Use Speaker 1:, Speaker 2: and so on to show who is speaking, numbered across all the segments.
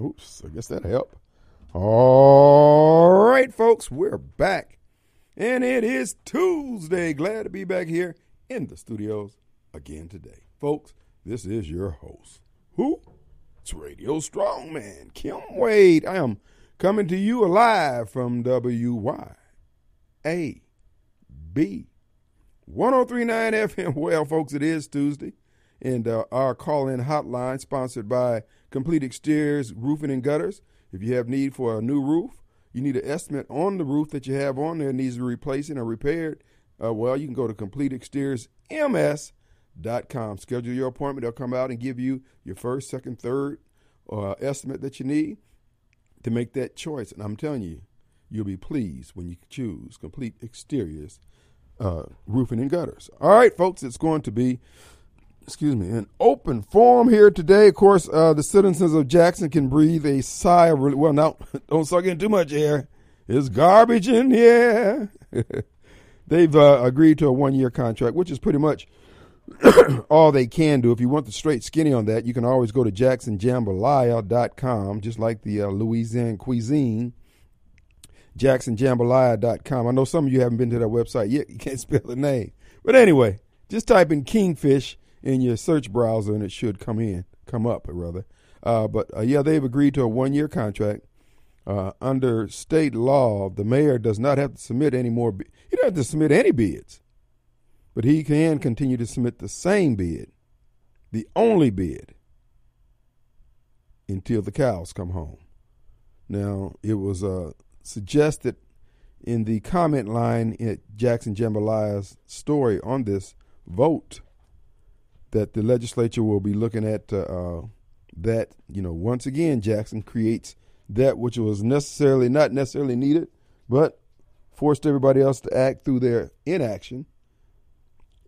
Speaker 1: Oops, I guess that helped. All right, folks, we're back. And it is Tuesday. Glad to be back here in the studios again today. Folks, this is your host. Who? It's Radio Strongman, Kim Wade. I am coming to you alive from WYAB 1039 FM. Well, folks, it is Tuesday. And uh, our call in hotline, sponsored by Complete Exteriors Roofing and Gutters. If you have need for a new roof, you need an estimate on the roof that you have on there needs replacing or repaired. Uh, well, you can go to CompleteExteriorsMS.com. Schedule your appointment. They'll come out and give you your first, second, third uh, estimate that you need to make that choice. And I'm telling you, you'll be pleased when you choose Complete Exteriors uh, Roofing and Gutters. All right, folks, it's going to be excuse me, an open forum here today. Of course, uh, the citizens of Jackson can breathe a sigh of relief. Well, now, don't suck in too much air. There's garbage in here. They've uh, agreed to a one year contract, which is pretty much all they can do. If you want the straight skinny on that, you can always go to jacksonjambalaya.com, just like the uh, Louisiana cuisine. JacksonJambalaya.com. I know some of you haven't been to that website yet. You can't spell the name. But anyway, just type in Kingfish in your search browser, and it should come in, come up rather. Uh, but uh, yeah, they've agreed to a one-year contract. Uh, under state law, the mayor does not have to submit any more. He doesn't have to submit any bids, but he can continue to submit the same bid, the only bid, until the cows come home. Now, it was uh, suggested in the comment line at Jackson Jambalaya's story on this vote that the legislature will be looking at uh, uh, that. You know, once again, Jackson creates that which was necessarily not necessarily needed, but forced everybody else to act through their inaction.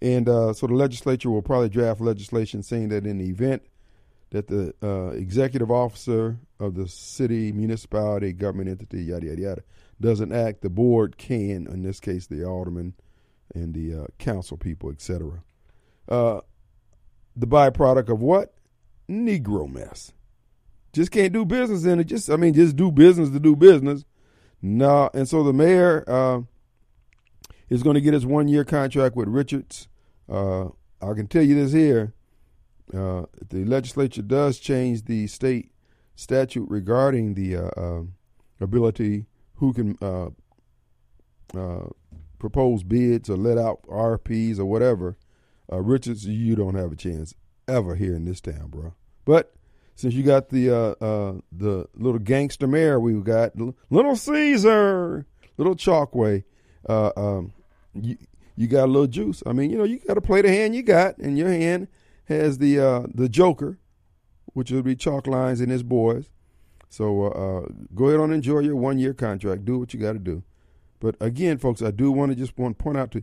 Speaker 1: And uh, so the legislature will probably draft legislation saying that in the event that the uh, executive officer of the city, municipality, government entity, yada, yada, yada, doesn't act, the board can, in this case, the alderman and the uh, council people, etc. The byproduct of what? Negro mess. Just can't do business in it. Just, I mean, just do business to do business. No, and so the mayor uh, is going to get his one year contract with Richards. Uh, I can tell you this here. Uh, the legislature does change the state statute regarding the uh, um, ability who can uh, uh, propose bids or let out RPs or whatever. Richards, you don't have a chance ever here in this town, bro. But since you got the uh, uh, the little gangster mayor we've got, Little Caesar, Little Chokwe, uh, um, you you got a little juice. I mean, you know, you got to play the hand you got, and your hand has the uh, the Joker, which will be Chalk Lines and his boys. So uh, uh, go ahead and enjoy your one year contract. Do what you got to do. But again, folks, I do want to just want to point out to.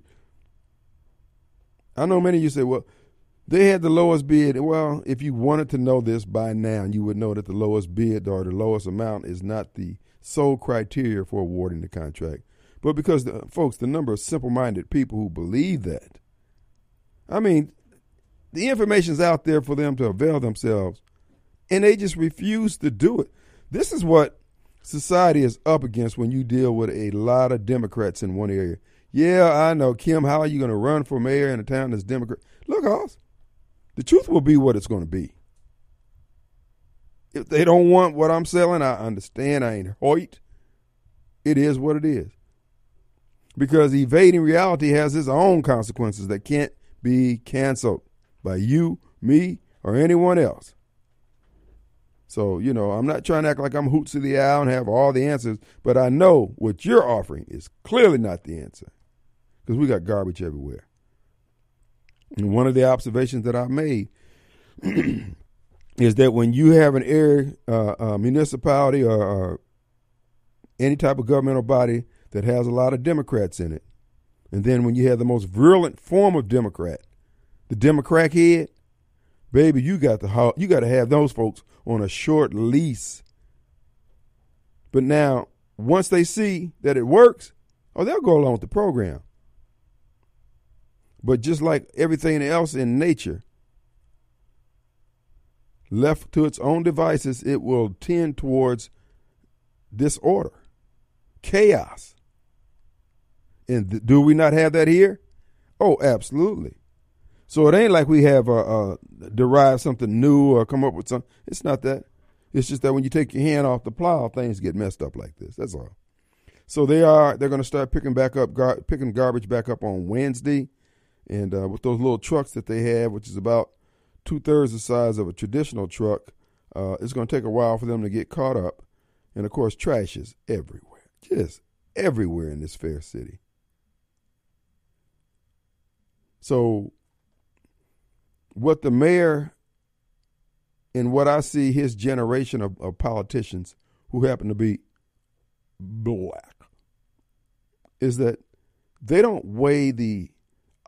Speaker 1: I know many of you say, well, they had the lowest bid. Well, if you wanted to know this by now, you would know that the lowest bid or the lowest amount is not the sole criteria for awarding the contract. But because, the, folks, the number of simple minded people who believe that, I mean, the information's out there for them to avail themselves, and they just refuse to do it. This is what society is up against when you deal with a lot of Democrats in one area. Yeah, I know, Kim. How are you going to run for mayor in a town that's Democrat? Look, Hoss, the truth will be what it's going to be. If they don't want what I'm selling, I understand. I ain't hoit. It is what it is. Because evading reality has its own consequences that can't be canceled by you, me, or anyone else. So, you know, I'm not trying to act like I'm hoots of the owl and have all the answers, but I know what you're offering is clearly not the answer because we got garbage everywhere. And one of the observations that I made is that when you have an area, uh, uh, municipality or, or any type of governmental body that has a lot of Democrats in it, and then when you have the most virulent form of Democrat, the Democrat head, baby, you got to you got to have those folks on a short lease. But now, once they see that it works, oh, they'll go along with the program. But just like everything else in nature, left to its own devices, it will tend towards disorder, chaos. And do we not have that here? Oh, absolutely. So it ain't like we have uh, uh, derived something new or come up with something. It's not that. It's just that when you take your hand off the plow, things get messed up like this. That's all. So they are. They're going to start picking back up, gar- picking garbage back up on Wednesday, and uh, with those little trucks that they have, which is about two thirds the size of a traditional truck, uh, it's going to take a while for them to get caught up. And of course, trash is everywhere, just everywhere in this fair city. So, what the mayor and what I see his generation of, of politicians who happen to be black is that they don't weigh the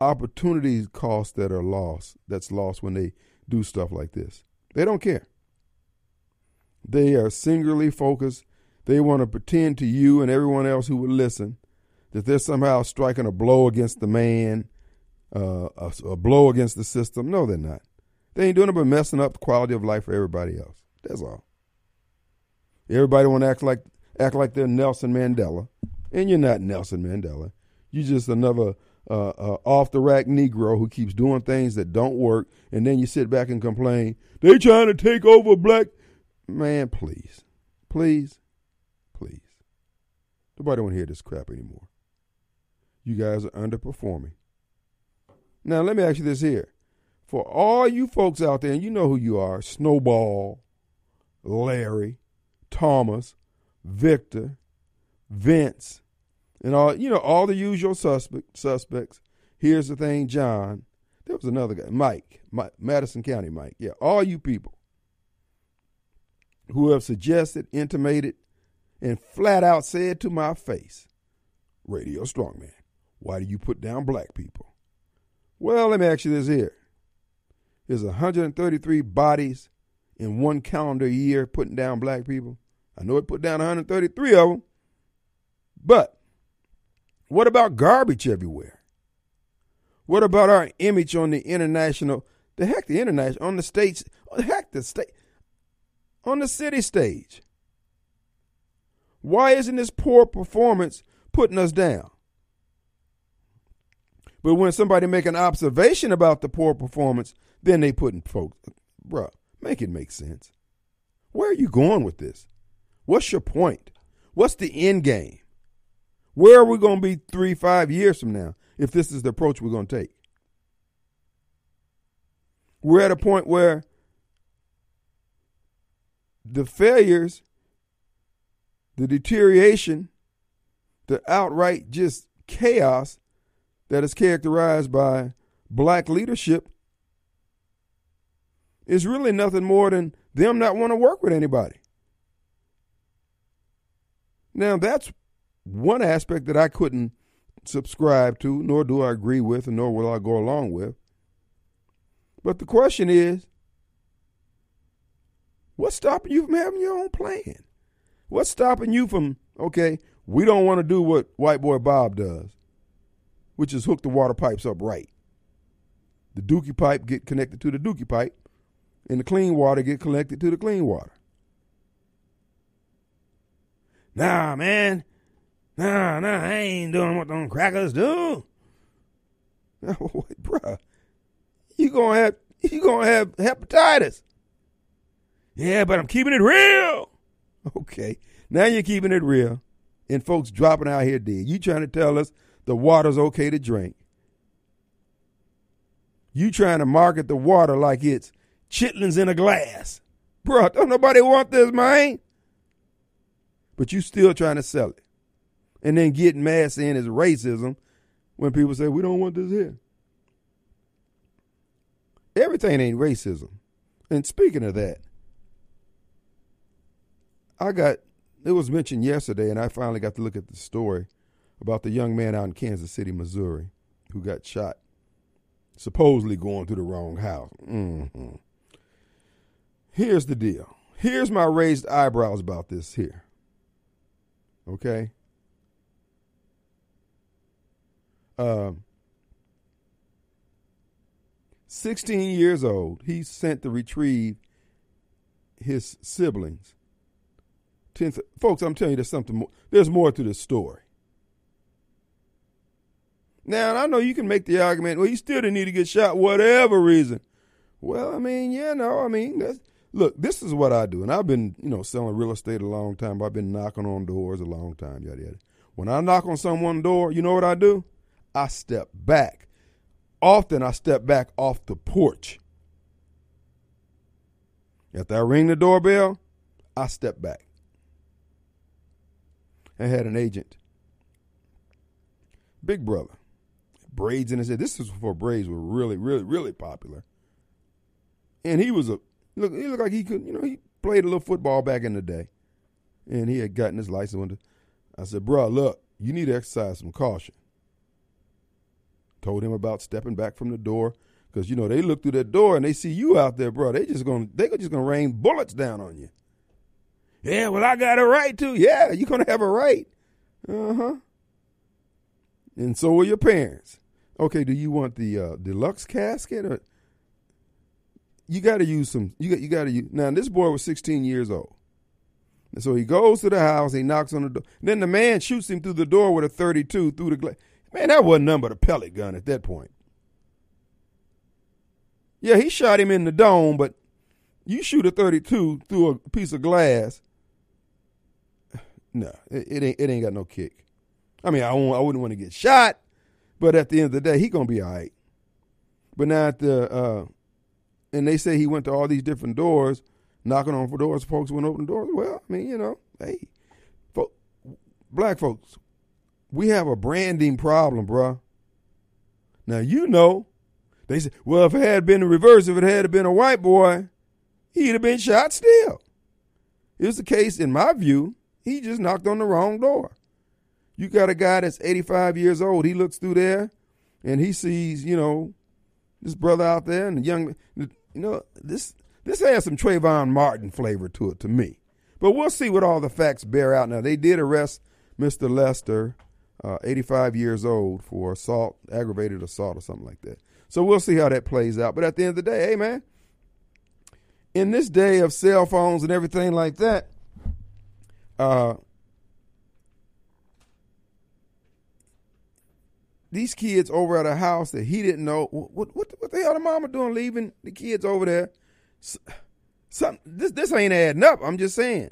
Speaker 1: opportunity costs that are lost that's lost when they do stuff like this. They don't care. They are singularly focused. They want to pretend to you and everyone else who would listen that they're somehow striking a blow against the man, uh, a, a, blow against the system. No, they're not. They ain't doing it but messing up the quality of life for everybody else. That's all. Everybody want to act like act like they're Nelson Mandela, and you're not Nelson Mandela. You're just another uh, uh, off the rack Negro who keeps doing things that don't work, and then you sit back and complain they trying to take over black. Man, please, please, please. Nobody want to hear this crap anymore. You guys are underperforming. Now let me ask you this here: for all you folks out there, and you know who you are, Snowball, Larry, Thomas, Victor, Vince, and all you know, all the usual suspect, suspects. Here's the thing, John. There was another guy, Mike, Mike, Madison County Mike. Yeah, all you people who have suggested, intimated, and flat out said to my face, Radio Strongman, why do you put down black people? Well, let me ask you this here. There's 133 bodies in one calendar year putting down black people. I know it put down 133 of them. But what about garbage everywhere? What about our image on the international, the heck, the international, on the states, oh, the heck, the state, on the city stage? Why isn't this poor performance putting us down? But when somebody make an observation about the poor performance, then they putting folks, bruh, make it make sense. Where are you going with this? What's your point? What's the end game? Where are we going to be three, five years from now if this is the approach we're going to take? We're at a point where the failures, the deterioration, the outright just chaos that is characterized by black leadership is really nothing more than them not want to work with anybody. Now, that's one aspect that I couldn't subscribe to, nor do I agree with, and nor will I go along with. But the question is what's stopping you from having your own plan? What's stopping you from, okay, we don't want to do what white boy Bob does, which is hook the water pipes up right. The dookie pipe get connected to the dookie pipe, and the clean water get connected to the clean water. Nah, man, Nah, nah, I ain't doing what them crackers do. Bruh, you gonna have you gonna have hepatitis. Yeah, but I'm keeping it real. Okay, now you're keeping it real, and folks dropping out here dead. You trying to tell us the water's okay to drink? You trying to market the water like it's chitlins in a glass, Bruh, Don't nobody want this, man. But you still trying to sell it and then getting mad saying it's racism when people say we don't want this here. Everything ain't racism. And speaking of that, I got it was mentioned yesterday, and I finally got to look at the story about the young man out in Kansas City, Missouri, who got shot, supposedly going to the wrong house. Mm-hmm. Here's the deal. Here's my raised eyebrows about this here. Okay? Uh, 16 years old, he's sent to retrieve his siblings. Folks, I'm telling you, there's something more. There's more to this story. Now, I know you can make the argument, well, he still didn't need to get shot, whatever reason. Well, I mean, yeah, no, I mean, look, this is what I do. And I've been, you know, selling real estate a long time. I've been knocking on doors a long time, yada, yada. When I knock on someone's door, you know what I do? I step back. Often I step back off the porch. After I ring the doorbell, I step back. I had an agent, big brother, braids in his head. This is before braids were really, really, really popular. And he was a look. He looked like he could, you know, he played a little football back in the day, and he had gotten his license. I said, "Bro, look, you need to exercise some caution." Told him about stepping back from the door because you know they look through that door and they see you out there, bro. They just gonna they just gonna rain bullets down on you. Yeah, well, I got a right to. Yeah, you're gonna have a right. Uh huh. And so will your parents. Okay, do you want the uh, deluxe casket or? You got to use some. You got. You got to use. Now this boy was 16 years old, and so he goes to the house. He knocks on the door. Then the man shoots him through the door with a 32 through the glass. Man, that wasn't nothing but a pellet gun at that point. Yeah, he shot him in the dome, but you shoot a 32 through a piece of glass. No, it, it ain't. It ain't got no kick. I mean, I, I wouldn't want to get shot, but at the end of the day, he gonna be all right. But now at the uh, and they say he went to all these different doors, knocking on for doors. Folks wouldn't open doors. Well, I mean, you know, hey, folk, black folks, we have a branding problem, bruh. Now you know, they said, well, if it had been the reverse, if it had been a white boy, he'd have been shot still. It was the case, in my view, he just knocked on the wrong door. You got a guy that's 85 years old. He looks through there and he sees, you know, this brother out there and the young, you know, this this has some Trayvon Martin flavor to it to me. But we'll see what all the facts bear out. Now, they did arrest Mr. Lester uh, 85 years old for assault, aggravated assault, or something like that. So we'll see how that plays out. But at the end of the day, hey, man, in this day of cell phones and everything like that, uh, these kids over at a house that he didn't know what what what the hell the mama doing leaving the kids over there. Some this this ain't adding up. I'm just saying.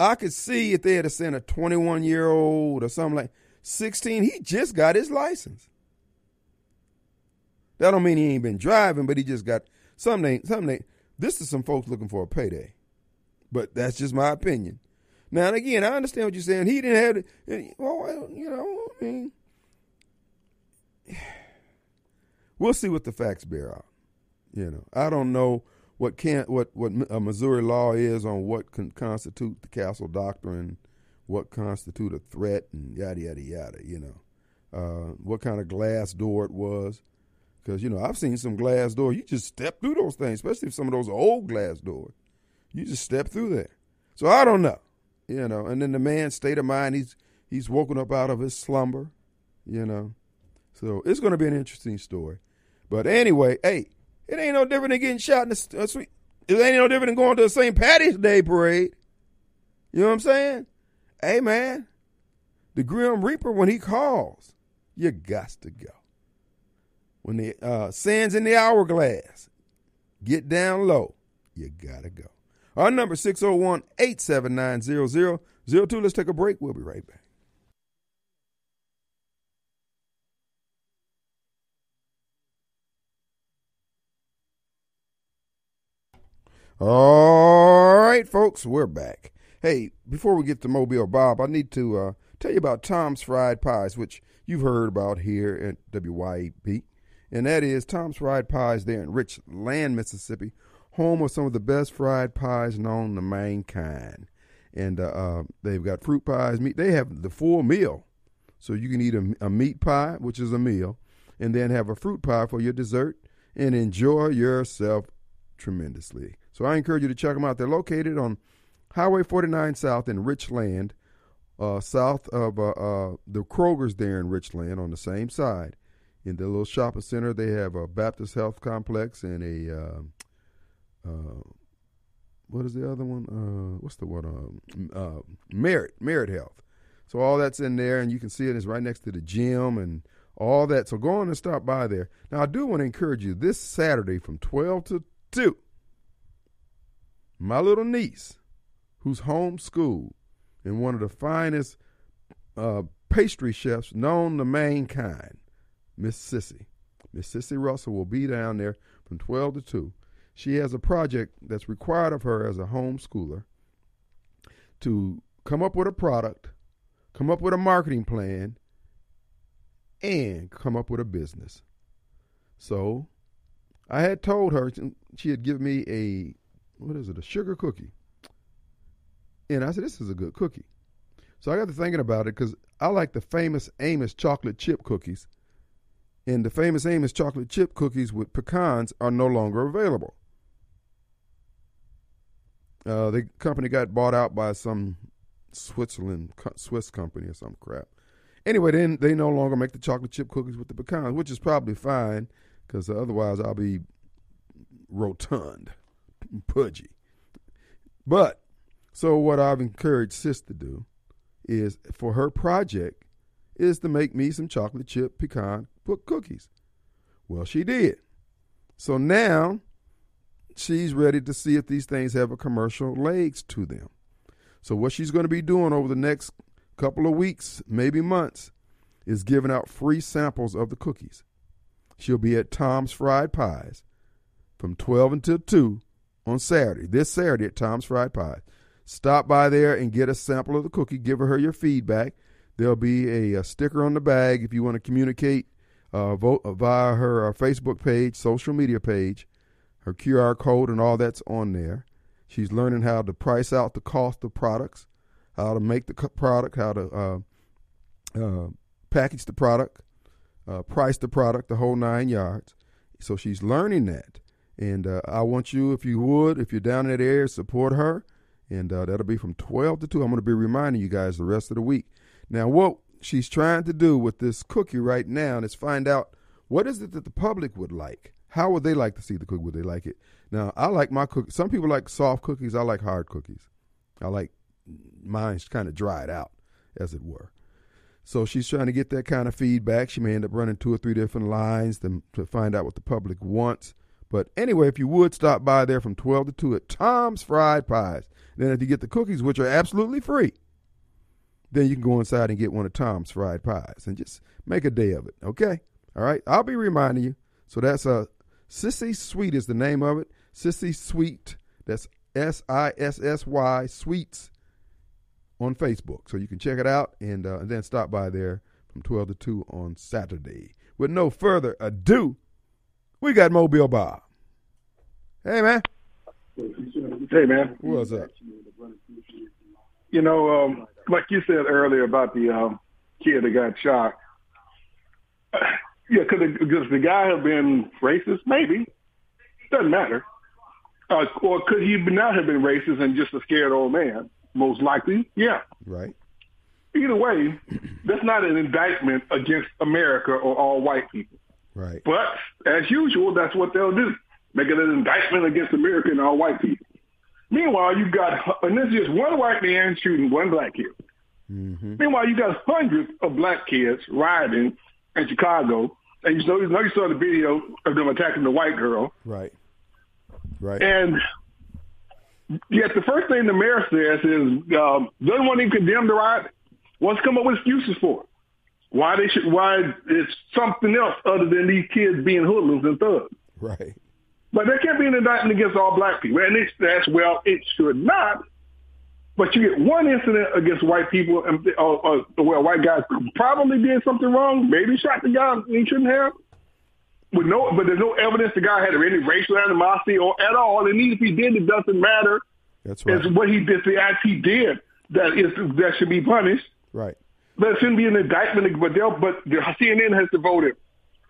Speaker 1: I could see if they had sent a 21 year old or something like 16, he just got his license. That don't mean he ain't been driving, but he just got something. Something. This is some folks looking for a payday, but that's just my opinion. Now and again, I understand what you're saying. He didn't have. it. Well, you know, I mean, we'll see what the facts bear out. You know, I don't know what can what what a Missouri law is on what can constitute the castle doctrine what constitute a threat and yada yada yada. You know, uh, what kind of glass door it was, because you know I've seen some glass door. You just step through those things, especially if some of those old glass doors. You just step through there. So I don't know, you know. And then the man's state of mind, he's he's woken up out of his slumber, you know. So it's going to be an interesting story. But anyway, hey, it ain't no different than getting shot in the uh, street. It ain't no different than going to the St. Patty's Day parade. You know what I'm saying? Hey, man, the Grim Reaper, when he calls, you got to go. When the uh, sand's in the hourglass, get down low, you got to go. Our number 601 879 0002. Let's take a break. We'll be right back. All right, folks, we're back. Hey, before we get to Mobile Bob, I need to uh, tell you about Tom's Fried Pies, which you've heard about here at WYAB. And that is Tom's Fried Pies there in Richland, Mississippi, home of some of the best fried pies known to mankind. And uh, uh, they've got fruit pies, meat. They have the full meal. So you can eat a, a meat pie, which is a meal, and then have a fruit pie for your dessert and enjoy yourself tremendously. So I encourage you to check them out. They're located on Highway 49 South in Richland, uh, south of uh, uh, the Kroger's there in Richland on the same side. In the little shopping center, they have a Baptist Health Complex and a uh, uh, what is the other one? Uh, what's the one? Um, uh, Merit, Merit Health. So all that's in there, and you can see it is right next to the gym and all that. So go on and stop by there. Now I do want to encourage you this Saturday from twelve to two. My little niece, who's homeschooled and one of the finest uh, pastry chefs known to mankind, Miss Sissy. Miss Sissy Russell will be down there from 12 to 2. She has a project that's required of her as a homeschooler to come up with a product, come up with a marketing plan, and come up with a business. So I had told her she had given me a what is it, a sugar cookie. And I said, This is a good cookie. So I got to thinking about it because I like the famous Amos chocolate chip cookies. And the famous Amos chocolate chip cookies with pecans are no longer available. Uh, the company got bought out by some Switzerland Swiss company or some crap. Anyway, then they no longer make the chocolate chip cookies with the pecans, which is probably fine because otherwise I'll be rotund, pudgy. But so what I've encouraged Sis to do is for her project is to make me some chocolate chip pecan cookies. Well, she did. So now she's ready to see if these things have a commercial legs to them. So what she's going to be doing over the next couple of weeks, maybe months, is giving out free samples of the cookies. She'll be at Tom's Fried Pies from 12 until 2 on Saturday, this Saturday at Tom's Fried Pies. Stop by there and get a sample of the cookie. Give her your feedback. There'll be a, a sticker on the bag if you want to communicate uh, vote, uh, via her uh, Facebook page, social media page. Her QR code and all that's on there. She's learning how to price out the cost of products, how to make the product, how to uh, uh package the product, uh, price the product, the whole nine yards. So she's learning that. And I want you, if you would, if you're down in that area, support her and uh, that'll be from 12 to 2. I'm going to be reminding you guys the rest of the week. Now, what she's trying to do with this cookie right now is find out what is it that the public would like. How would they like to see the cookie? Would they like it? Now, I like my cookie. Some people like soft cookies. I like hard cookies. I like mine's kind of dried out, as it were. So she's trying to get that kind of feedback. She may end up running two or three different lines to, to find out what the public wants. But anyway, if you would stop by there from 12 to 2 at Tom's Fried Pies. Then if you get the cookies, which are absolutely free, then you can go inside and get one of Tom's fried pies and just make a day of it. Okay? All right. I'll be reminding you. So that's a uh, Sissy Sweet is the name of it. Sissy Sweet. That's S I S S Y Sweets on Facebook. So you can check it out and, uh, and then stop by there from 12 to 2 on Saturday. With no further ado, we got Mobile Bob. Hey, man.
Speaker 2: Hey, man.
Speaker 1: What's up?
Speaker 2: You know, um, like you said earlier about the um, kid that got shot. yeah, could because the guy have been racist? Maybe. Doesn't matter. Uh, or could he not have been racist and just a scared old man? Most likely, yeah.
Speaker 1: Right.
Speaker 2: Either way, that's not an indictment against America or all white people.
Speaker 1: Right.
Speaker 2: But as usual, that's what they'll do making an indictment against America and all white people. Meanwhile, you've got, and this is just one white man shooting one black kid. Mm-hmm. Meanwhile, you've got hundreds of black kids rioting in Chicago, and you know, you know you saw the video of them attacking the white girl.
Speaker 1: Right. Right.
Speaker 2: And yet the first thing the mayor says is um, doesn't want to condemn the riot. Wants to come up with excuses for it. Why they should? Why it's something else other than these kids being hoodlums and thugs.
Speaker 1: Right.
Speaker 2: But there can't be an indictment against all black people. And it's, that's, well, it should not. But you get one incident against white people, and or, or, well, white guys probably did something wrong, maybe shot the guy he shouldn't have. With no, but there's no evidence the guy had any racial animosity or at all. And even if he did, it doesn't matter.
Speaker 1: That's right.
Speaker 2: It's what he did, the act he did that is that should be punished.
Speaker 1: Right.
Speaker 2: But it shouldn't be an indictment. But they'll, but the CNN has devoted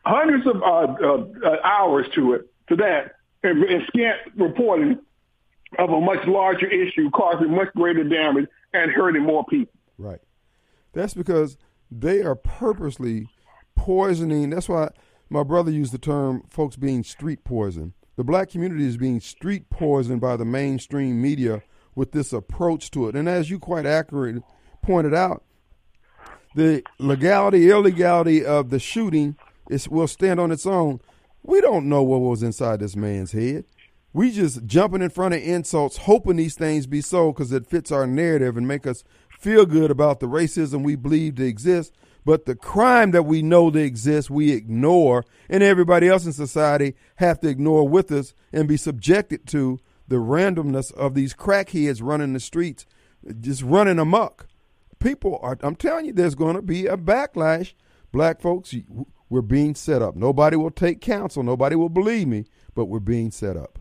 Speaker 2: hundreds of uh, uh, uh, hours to it to that and, and scant reporting of a much larger issue causing much greater damage and hurting more people.
Speaker 1: Right. That's because they are purposely poisoning. That's why my brother used the term folks being street poison. the black community is being street poisoned by the mainstream media with this approach to it. And as you quite accurately pointed out, the legality, illegality of the shooting is, will stand on its own. We don't know what was inside this man's head. We just jumping in front of insults, hoping these things be so because it fits our narrative and make us feel good about the racism we believe to exist. But the crime that we know that exists, we ignore, and everybody else in society have to ignore with us and be subjected to the randomness of these crackheads running the streets, just running amok. People are, I'm telling you, there's going to be a backlash. Black folks, we're being set up. Nobody will take counsel. Nobody will believe me, but we're being set up.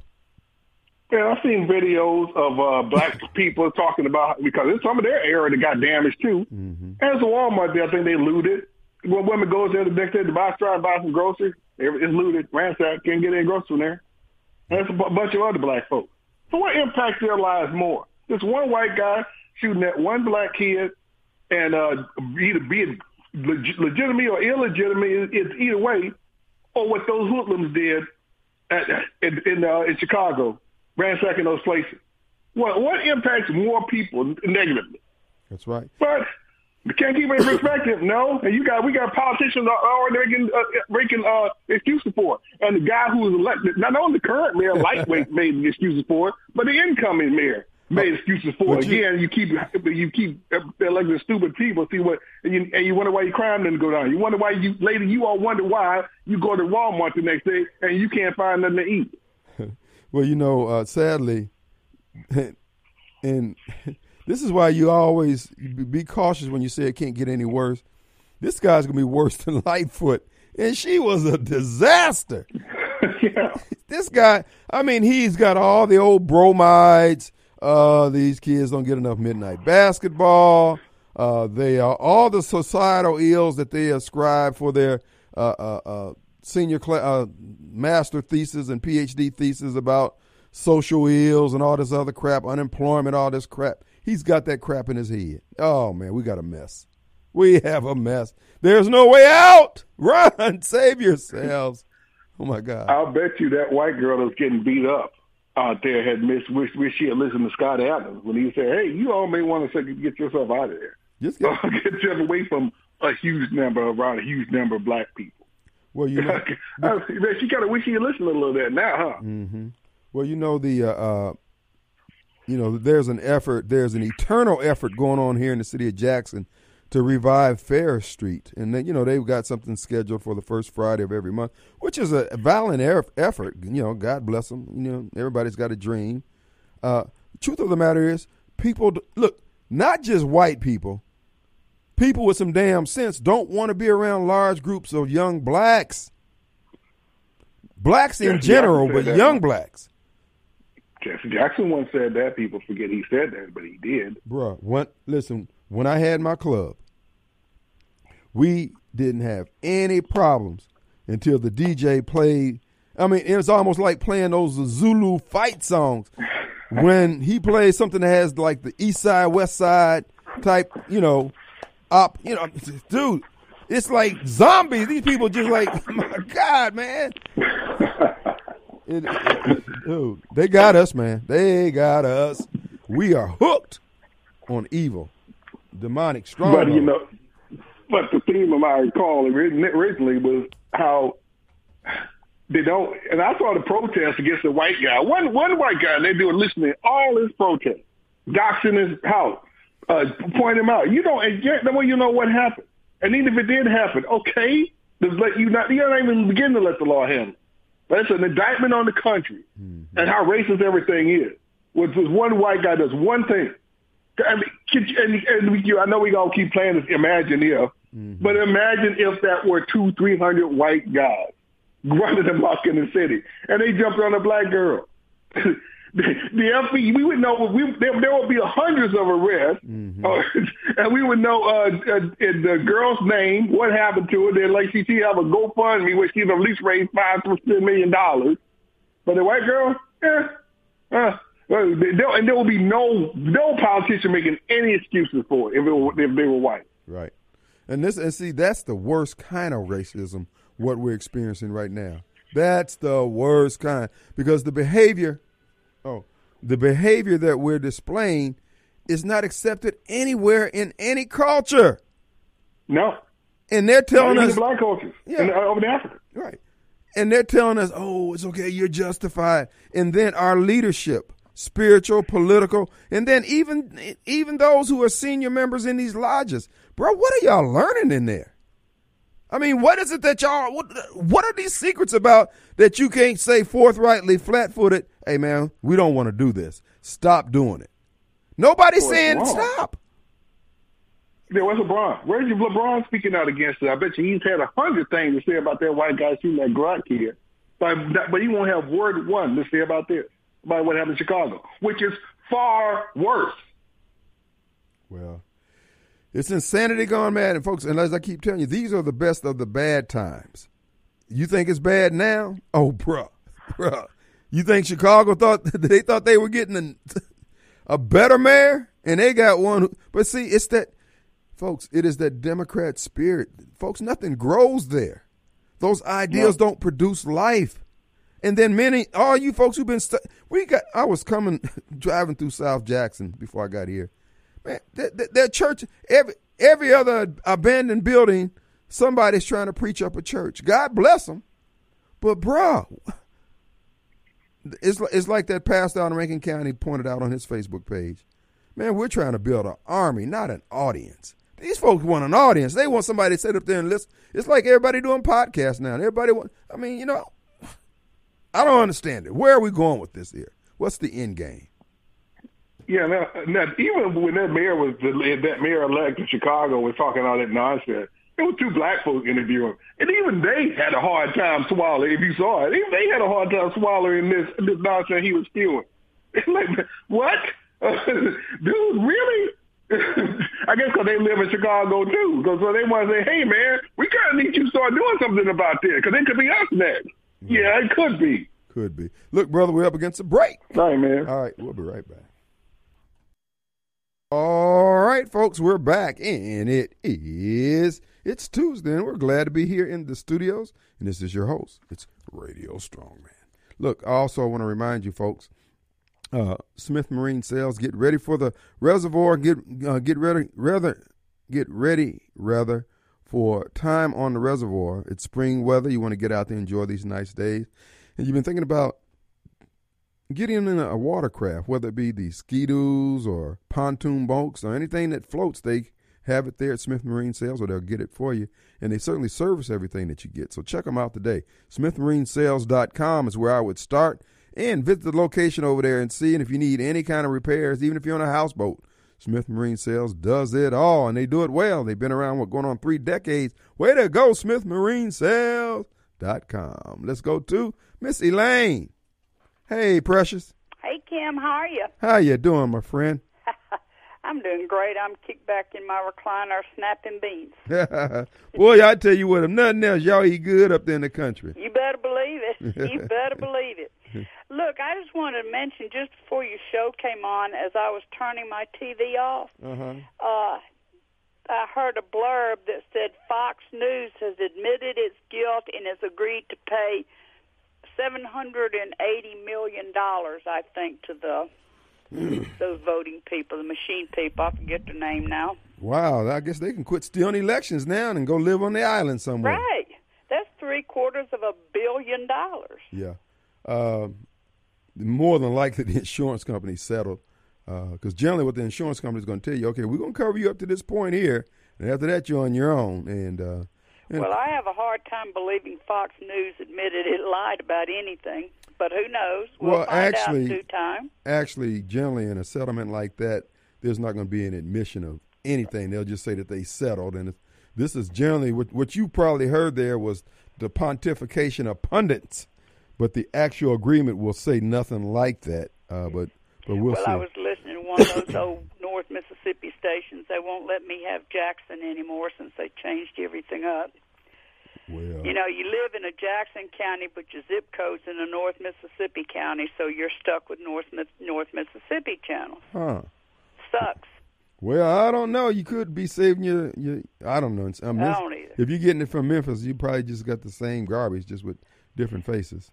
Speaker 2: Yeah, I've seen videos of uh, black people talking about because in some of their area that got damaged too. Mm-hmm. There's a Walmart there. I think they looted. When women goes there the next day to buy, try and buy some groceries, it's looted, ransacked, can't get any groceries from there. And there's a b- bunch of other black folks. So what impacts their lives more? This one white guy shooting at one black kid, and uh, either be it leg- legitimate or illegitimate, it's either way, or what those hoodlums did at, in in, uh, in Chicago ransacking those places. What what impacts more people negatively?
Speaker 1: That's right.
Speaker 2: But we can't keep it in perspective. No, and you got we got politicians already making uh, making uh, excuses for it. And the guy who was elected, not only the current mayor, lightweight, made excuses for it, but the incoming mayor made excuses for it. Again, you keep you keep electing stupid people. See what and you, and you wonder why your crime didn't go down. You wonder why you later you all wonder why you go to Walmart the next day and you can't find nothing to eat.
Speaker 1: Well, you know, uh, sadly, and this is why you always be cautious when you say it can't get any worse. This guy's gonna be worse than Lightfoot, and she was a disaster.
Speaker 2: yeah.
Speaker 1: This guy, I mean, he's got all the old bromides. Uh, these kids don't get enough midnight basketball. Uh, they are all the societal ills that they ascribe for their uh, uh, uh senior cl- uh, master thesis and PhD thesis about social ills and all this other crap, unemployment, all this crap. He's got that crap in his head. Oh man, we got a mess. We have a mess. There's no way out. Run, save yourselves. Oh my God!
Speaker 2: I'll bet you that white girl is getting beat up out there had missed. Wish, wish she had listened to Scott Adams when he said, "Hey, you all may want to get yourself out of there.
Speaker 1: Just get,
Speaker 2: get yourself away from a huge number around a huge number of black people."
Speaker 1: Well, you know,
Speaker 2: she kind of wish she had listened a little bit now, huh?
Speaker 1: Mm-hmm. Well, you know the, uh, uh, you know, there's an effort, there's an eternal effort going on here in the city of Jackson to revive Fair Street, and then you know they've got something scheduled for the first Friday of every month, which is a valiant effort. You know, God bless them. You know, everybody's got a dream. Uh, truth of the matter is, people look not just white people people with some damn sense don't want to be around large groups of young blacks. Blacks in general, but young blacks.
Speaker 2: Jesse Jackson once said that. People forget he said that, but he did.
Speaker 1: Bruh, when, listen, when I had my club, we didn't have any problems until the DJ played. I mean, it was almost like playing those Zulu fight songs. when he plays something that has like the East Side, West Side type, you know, up. You know, dude, it's like zombies. These people just like, oh my God, man. It, it, dude, they got us, man. They got us. We are hooked on evil, demonic strong.
Speaker 2: But you know, but the theme of my call originally was how they don't. And I saw the protest against the white guy. One one white guy, they do listening all his protest, doxing his house, uh, point him out. You don't, and yet, that way you know what happened. And even if it did happen, okay, just let you not. You don't even begin to let the law handle. But it's an indictment on the country mm-hmm. and how racist everything is. With this one white guy does one thing. I mean, and, and we, I know we gonna keep playing this imagine if, mm-hmm. but imagine if that were two, three hundred white guys running amok in the city, and they jumped on a black girl. the, the FBI, we would know we, there, there would be hundreds of arrests, mm-hmm. uh, and we would know uh, uh, the girl's name, what happened to her. Then, like she, she have a GoFundMe where she's at least raised five to ten million dollars. But the white girl, yeah, uh, and there will be no no politician making any excuses for it if, it were, if they were white.
Speaker 1: Right, and this and see that's the worst kind of racism. What we're experiencing right now That's the worst kind because the behavior, oh, the behavior that we're displaying is not accepted anywhere in any culture.
Speaker 2: No.
Speaker 1: And they're telling us
Speaker 2: the black cultures
Speaker 1: Yeah.
Speaker 2: in, uh, over in Africa.
Speaker 1: Right. And they're telling us, oh, it's okay, you're justified. And then our leadership, spiritual, political, and then even even those who are senior members in these lodges. Bro, what are y'all learning in there? I mean, what is it that y'all what what are these secrets about that you can't say forthrightly, flat footed, hey man, we don't want to do this. Stop doing it. Nobody's
Speaker 2: Well,
Speaker 1: saying stop.
Speaker 2: Yeah, where's LeBron? Where's LeBron speaking out against it? I bet you he's had a hundred things to say about that white guy shooting that Glock kid. But, but he won't have word one to say about this, about what happened in Chicago, which is far worse.
Speaker 1: Well, it's insanity gone mad, and folks. And as I keep telling you, these are the best of the bad times. You think it's bad now? Oh, bruh, bruh. You think Chicago thought they thought they were getting a, a better mayor, and they got one? Who, but see, it's that, folks. It is that Democrat spirit, folks. Nothing grows there. Those ideas don't produce life. And then many, all you folks who've been, stu- we got. I was coming driving through South Jackson before I got here. Man, that, that, that church, every every other abandoned building, somebody's trying to preach up a church. God bless them, but bro, it's it's like that pastor out in Rankin County pointed out on his Facebook page. Man, we're trying to build an army, not an audience. These folks want an audience. They want somebody to sit up there and listen. It's like everybody doing podcasts now. Everybody want. I mean, you know, I don't understand it. Where are we going with this here? What's the end game?
Speaker 2: Yeah, now, now even when that mayor was that mayor elect in Chicago was talking all that nonsense, there were two black folks interviewing, and even they had a hard time swallowing. If you saw it, even they had a hard time swallowing this this nonsense he was spewing. Like what, dude? Really? I guess because they live in Chicago too, because so they want to say, "Hey, man, we kind of need you to start doing something about this, because it could be us next." Yeah, it could be.
Speaker 1: Could be. Look, brother, we're up against a break.
Speaker 2: All right, man.
Speaker 1: All right, we'll be right back. All right, folks, we're back, and it is it's Tuesday, and we're glad to be here in the studios. And this is your host. It's Radio Strongman. Look, I also want to remind you, folks, uh, Smith Marine Sales. Get ready for the reservoir. Get uh, get ready, rather get ready, rather for time on the reservoir. It's spring weather. You want to get out there, enjoy these nice days, and you've been thinking about getting in a watercraft, whether it be the ski-doos or pontoon boats or anything that floats. They have it there at Smith Marine Sales, or they'll get it for you, and they certainly service everything that you get. So check them out today. SmithMarineSales.com is where I would start and visit the location over there and see. And if you need any kind of repairs, even if you're on a houseboat, Smith Marine Sales does it all, and they do it well. They've been around, what, going on three decades. Way to go, SmithMarineSales.com. Let's go to Miss Elaine. Hey, Precious.
Speaker 3: Hey Kim, how are you?
Speaker 1: How you doing, my friend?
Speaker 3: I'm doing great. I'm kicked back in my recliner snapping beans.
Speaker 1: Boy, I tell you what, if nothing else, y'all eat good up there in the country.
Speaker 3: You better believe it. You better believe it. Look, I just wanted to mention just before your show came on, as I was turning my TV off,
Speaker 1: Uh-huh.
Speaker 3: uh, I heard a blurb that said Fox News has admitted its guilt and has agreed to pay seven hundred and eighty million dollars, I think, to the those voting people, the machine people. I forget their name now.
Speaker 1: Wow, I guess they can quit stealing elections now and go live on the island somewhere.
Speaker 3: Right. That's three quarters of a billion dollars.
Speaker 1: Yeah. Um more than likely, the insurance company settled. Because generally, what the insurance company is going to tell you, okay, we're going to cover you up to this point here, and after that, you're on your own. And, uh, and
Speaker 3: Well, I have a hard time believing Fox News admitted it lied about anything, but who knows? We'll
Speaker 1: Well,
Speaker 3: find
Speaker 1: actually-
Speaker 3: out in due time.
Speaker 1: actually, generally, in a settlement like that, there's not going to be an admission of anything. They'll just say that they settled. And this is generally what, what you probably heard there was the pontification of pundits, but the actual agreement will say nothing like that. Uh, but but we'll
Speaker 3: well,
Speaker 1: see.
Speaker 3: I was listening to one of those old North Mississippi stations. They won't let me have Jackson anymore since they changed everything up.
Speaker 1: well,
Speaker 3: You know, you live in a Jackson County, but your zip code's in a North Mississippi County, so you're stuck with North North Mississippi channels.
Speaker 1: huh?
Speaker 3: Sucks.
Speaker 1: Well, I don't know. You could be saving your, your I don't know. I mean,
Speaker 3: I don't either.
Speaker 1: if you're getting it from Memphis, you probably just got the same garbage, just with different faces.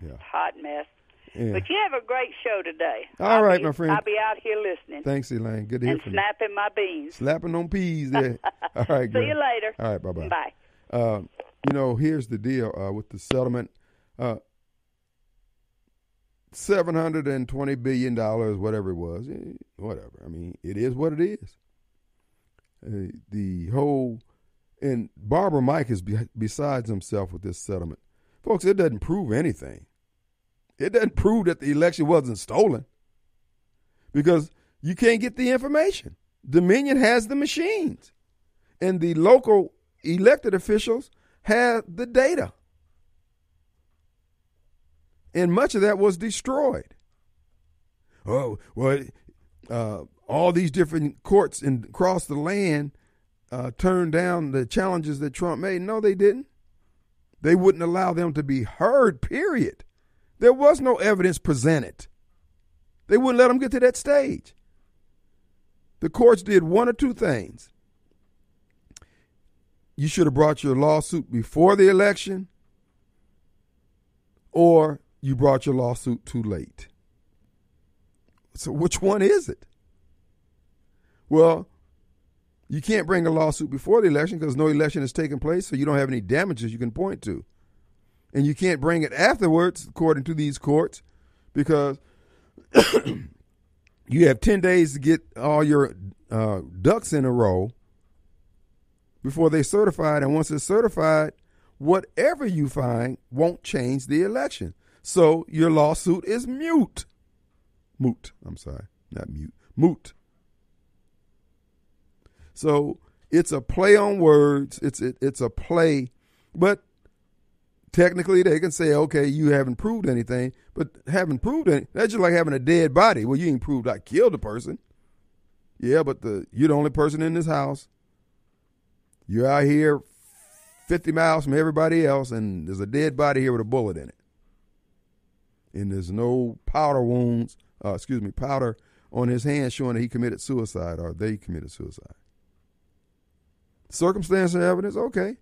Speaker 3: Yeah. Hot mess.
Speaker 1: Yeah.
Speaker 3: But you have a great show today.
Speaker 1: All
Speaker 3: I'll
Speaker 1: right,
Speaker 3: be-
Speaker 1: my friend.
Speaker 3: I'll be out here listening
Speaker 1: Thanks, Elaine. Good to hear
Speaker 3: and
Speaker 1: from you.
Speaker 3: snapping my beans.
Speaker 1: Slapping on peas there. All right,
Speaker 3: See
Speaker 1: girl.
Speaker 3: you later.
Speaker 1: All right, bye-bye.
Speaker 3: Bye.
Speaker 1: Uh, you know, here's the deal uh, with the settlement. Uh, Seven hundred and twenty billion dollars, whatever it was, eh, whatever. I mean, it is what it is. Uh, the whole and Barbara Mike is be, besides himself with this settlement, folks. It doesn't prove anything. It doesn't prove that the election wasn't stolen because you can't get the information. Dominion has the machines, and the local elected officials have the data. And much of that was destroyed. Oh, well, uh, all these different courts in, across the land uh, turned down the challenges that Trump made. No, they didn't. They wouldn't allow them to be heard, period. There was no evidence presented. They wouldn't let them get to that stage. The courts did one or two things. You should have brought your lawsuit before the election, or you brought your lawsuit too late. So, which one is it? Well, you can't bring a lawsuit before the election because no election has taken place, so you don't have any damages you can point to. And you can't bring it afterwards, according to these courts, because you have 10 days to get all your uh, ducks in a row before they certify it. And once it's certified, whatever you find won't change the election. So your lawsuit is mute. Moot. I'm sorry, not mute. Moot. So it's a play on words. It's it, it's a play, but technically they can say, okay, you haven't proved anything, but haven't proved any. That's just like having a dead body. Well, you ain't proved I killed the person. Yeah, but the you're the only person in this house. You're out here 50 miles from everybody else, and there's a dead body here with a bullet in it. And there's no powder wounds, uh, excuse me, powder on his hand showing that he committed suicide or they committed suicide. Circumstantial evidence, okay.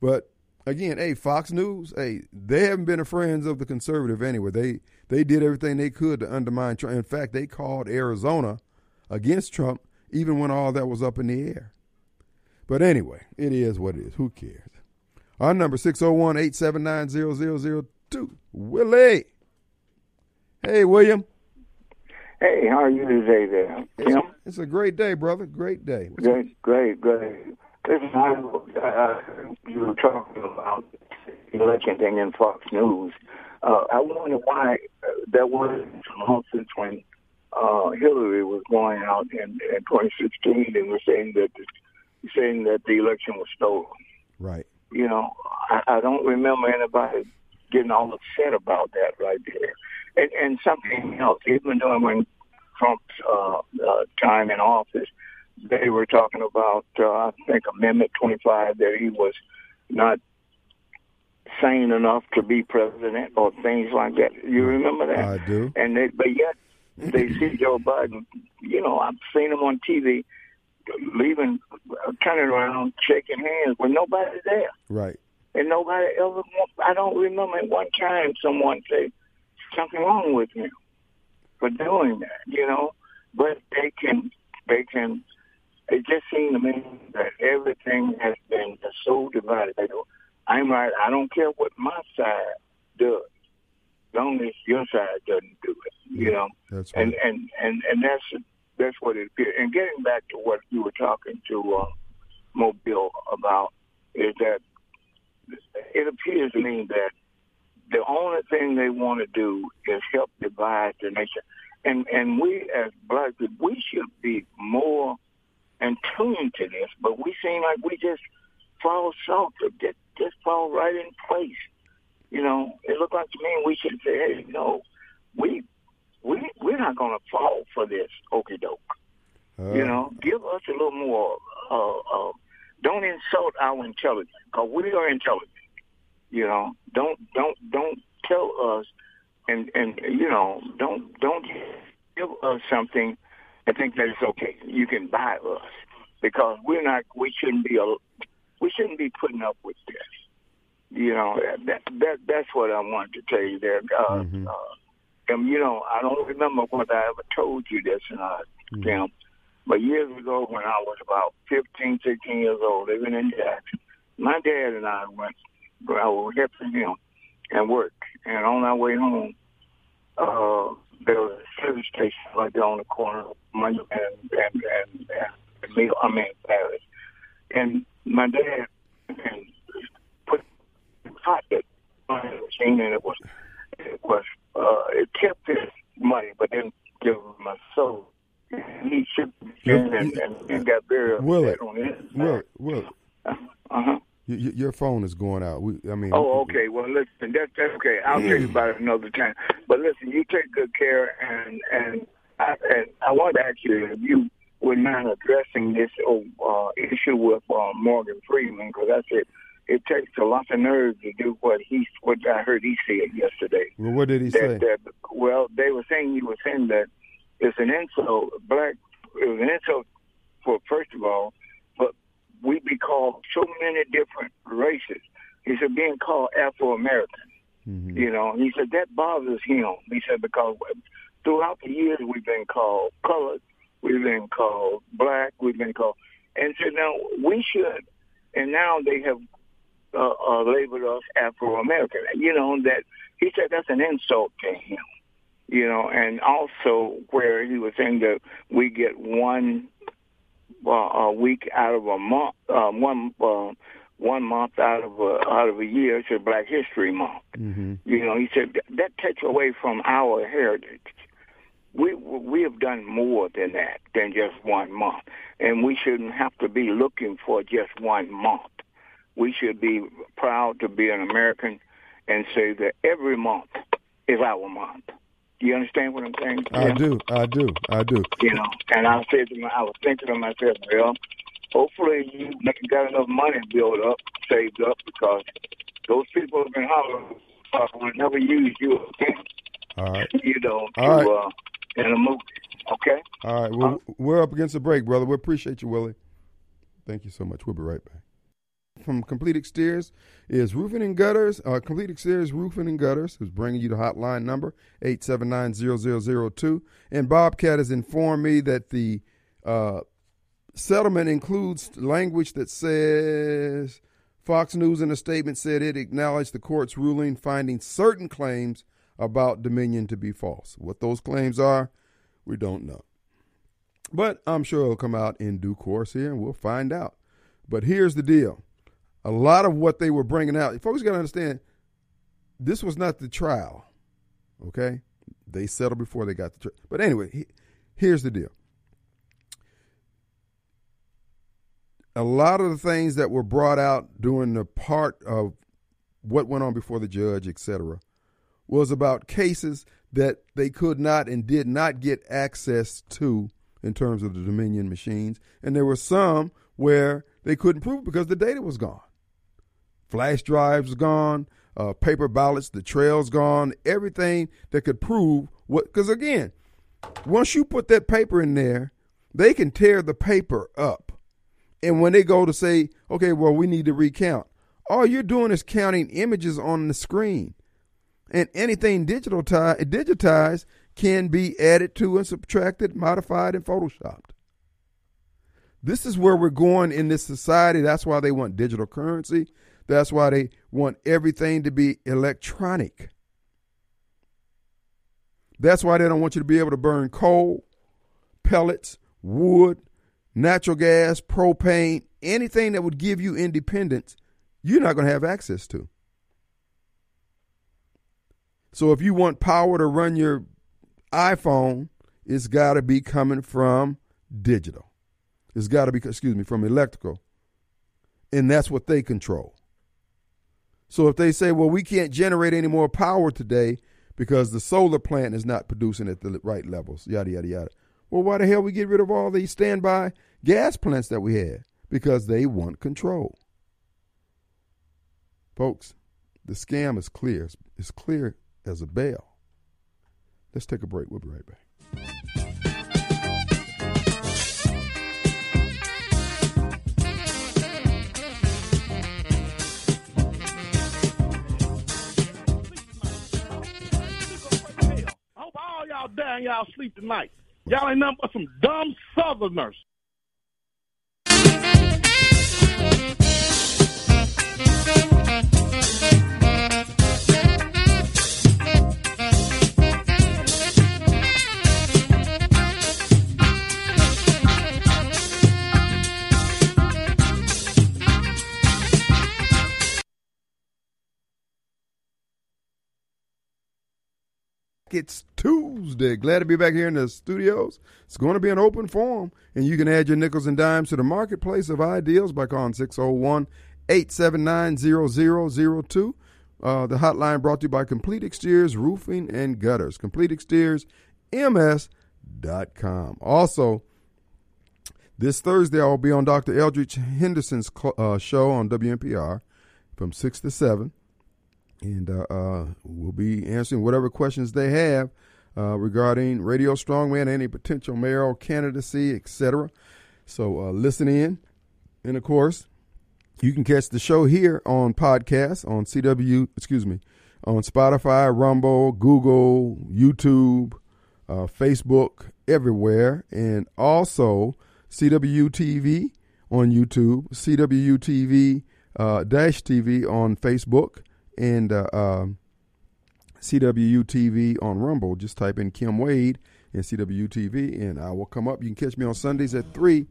Speaker 1: But again, hey, Fox News, hey, they haven't been a friends of the conservative anyway. They they did everything they could to undermine Trump. In fact, they called Arizona against Trump even when all that was up in the air. But anyway, it is what it is. Who cares? Our number 601-879-0002. Willie. Hey, William.
Speaker 4: Hey, how are you today there,
Speaker 1: It's,
Speaker 4: Tim?
Speaker 1: it's a great day, brother. Great day. What's
Speaker 4: Great, great, great. Listen, I, uh, you were talking about the election thing in Fox News. Uh, I wonder why that there was some since when uh, Hillary was going out in, in 2016 and was saying that the, saying that the election was stolen.
Speaker 1: Right.
Speaker 4: You know, I, I don't remember anybody getting all upset about that right there. And, and something else, even during when Trump's uh, uh, time in office, they were talking about, uh, I think, Amendment 25, that he was not sane enough to be president or things like that. You remember that?
Speaker 1: I do.
Speaker 4: And they, but yet they see Joe Biden. You know, I've seen him on TV leaving, uh, turning around, shaking hands with nobody there,
Speaker 1: Right.
Speaker 4: And nobody ever. I don't remember at one time someone say something wrong with him for doing that. You know, but they can, they can. It just seems to me that everything has been so divided. They go, I'm right. I don't care what my side does, as long as your side doesn't do it. You know
Speaker 1: That's right.
Speaker 4: and and and and that's that's what it appears. And getting back to what you were talking to uh, Mobile about is that it appears to me that the only thing they want to do is help divide the nation, and and we as black people we should be more in tune to this, but we seem like we just fall short of just just fall right in place. You know, it looked like to me we should say, hey, no, we we we're not going to fall for this okey doke.
Speaker 1: Uh,
Speaker 4: you know, give us a little more. Uh, uh, don't insult our intelligence because we are intelligent. You know, don't don't don't tell us, and and you know, don't don't give us something and think that it's okay. You can buy us because we're not. We shouldn't be. A, we shouldn't be putting up with this. You know, that that that's what I wanted to tell you there. Uh, mm-hmm. uh, and you know, I don't remember what I ever told you this, and uh, mm-hmm. But years ago when I was about 15, 16 years old, living in Jackson, my dad and I went, I was helping him and worked, and on our way home, uh, there was a service station right there on the corner of Money and and and, and, and I mean Paris, and my dad and put hot that machine, and it was it was uh, it kept his money, but didn't give him a soul. He shipped and, and, and got upset
Speaker 1: Will
Speaker 4: it,
Speaker 1: on his Will, Will.
Speaker 4: Uh huh.
Speaker 1: Your phone is going out. We, I mean.
Speaker 4: Oh, okay. Well, listen, that's, that's okay. I'll tell you about it another time. But listen, you take good care, and and I, and I want to ask you if you would mind addressing this uh, issue with uh, Morgan Freeman because I said it takes a lot of nerve to do what he what I heard he said yesterday.
Speaker 1: Well, what did he
Speaker 4: that,
Speaker 1: say?
Speaker 4: That, well, they were saying he was saying that it's an insult. Black it was an insult for first of all, but we be called so many different races. He said being called Afro American. Mm-hmm. You know, he said that bothers him. He said because throughout the years we've been called colored, we've been called black, we've been called, and so now we should. And now they have uh, uh, labeled us Afro American. You know that he said that's an insult to him. You know, and also where he was saying that we get one uh, a week out of a month, uh, one uh, one month out of a out of a year. It's a Black History Month. Mm-hmm. You know, he said that, that takes away from our heritage. We we have done more than that than just one month, and we shouldn't have to be looking for just one month we should be proud to be an American and say that every month is our month. Do you understand what I'm saying?
Speaker 1: I do, I do, I do.
Speaker 4: You know, and I said to my, I was thinking to myself, well, hopefully you got enough money built up, saved up, because those people have been hollering uh, will never use you again.
Speaker 1: All right.
Speaker 4: You know,
Speaker 1: All to, right.
Speaker 4: uh, in a movie. Okay.
Speaker 1: All right. Well, uh, we're up against the break, brother. We appreciate you, Willie. Thank you so much. We'll be right back from Complete Exteriors is Roofing and Gutters. Uh, Complete Exteriors Roofing and Gutters is bringing you the hotline number 879-0002. And Bobcat has informed me that the uh, settlement includes language that says Fox News in a statement said it acknowledged the court's ruling finding certain claims about Dominion to be false. What those claims are, we don't know. But I'm sure it'll come out in due course here and we'll find out. But here's the deal a lot of what they were bringing out, folks got to understand, this was not the trial. Okay, they settled before they got the trial. But anyway, he, here's the deal. A lot of the things that were brought out during the part of what went on before the judge, etc., was about cases that they could not and did not get access to in terms of the Dominion machines. And there were some where they couldn't prove because the data was gone flash drives gone, uh, paper ballots, the trails gone, everything that could prove what. Because again, once you put that paper in there, they can tear the paper up. And when they go to say, okay, well, we need to recount, all you're doing is counting images on the screen. And anything digital digitized can be added to and subtracted, modified, and photoshopped. This is where we're going in this society. That's why they want digital currency. That's why they want everything to be electronic. That's why they don't want you to be able to burn coal, pellets, wood, natural gas, propane, anything that would give you independence, you're not going to have access to. So if you want power to run your iPhone, it's got to be coming from digital. It's got to be, excuse me, from electrical. And that's what they control. So if they say, well, we can't generate any more power today because the solar plant is not producing at the right levels, yada, yada, yada. Well, why the hell we get rid of all these standby gas plants that we had? Because they want control. Folks, the scam is clear. It's clear as a bell. Let's take a break. We'll be right back.
Speaker 5: Down y'all sleep tonight. Y'all ain't nothing but some dumb Southerners.
Speaker 1: It's Tuesday. Glad to be back here in the studios. It's going to be an open forum, and you can add your nickels and dimes to the marketplace of ideals by calling 601 879 0002. Uh, the hotline brought to you by Complete Exteriors Roofing and Gutters. Complete Exteriors MS.com. Also, this Thursday, I'll be on Dr. Eldridge Henderson's uh, show on WMPR from 6 to 7 and uh, uh, we'll be answering whatever questions they have uh, regarding Radio Strongman, any potential mayoral candidacy, etc. So uh, listen in, and of course, you can catch the show here on podcast on CW. Excuse me, on Spotify, Rumble, Google, YouTube, uh, Facebook, everywhere, and also CWTV on YouTube, CWTV uh, dash TV on Facebook and uh, uh, CWUTV on Rumble. Just type in Kim Wade and CWUTV, and I will come up. You can catch me on Sundays at 3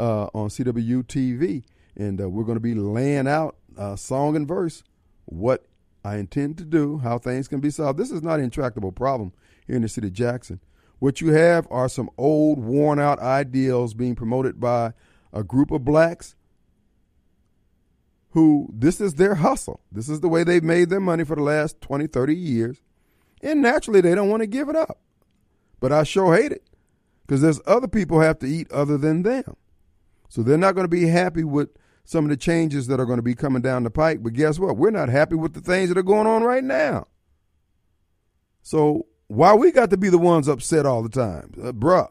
Speaker 1: uh, on CWUTV. And uh, we're going to be laying out song and verse what I intend to do, how things can be solved. This is not an intractable problem here in the city of Jackson. What you have are some old, worn out ideals being promoted by a group of blacks who this is their hustle. This is the way they've made their money for the last 20, 30 years. And naturally, they don't want to give it up. But I sure hate it because there's other people have to eat other than them. So they're not going to be happy with some of the changes that are going to be coming down the pike. But guess what? We're not happy with the things that are going on right now. So why we got to be the ones upset all the time? Uh, bruh.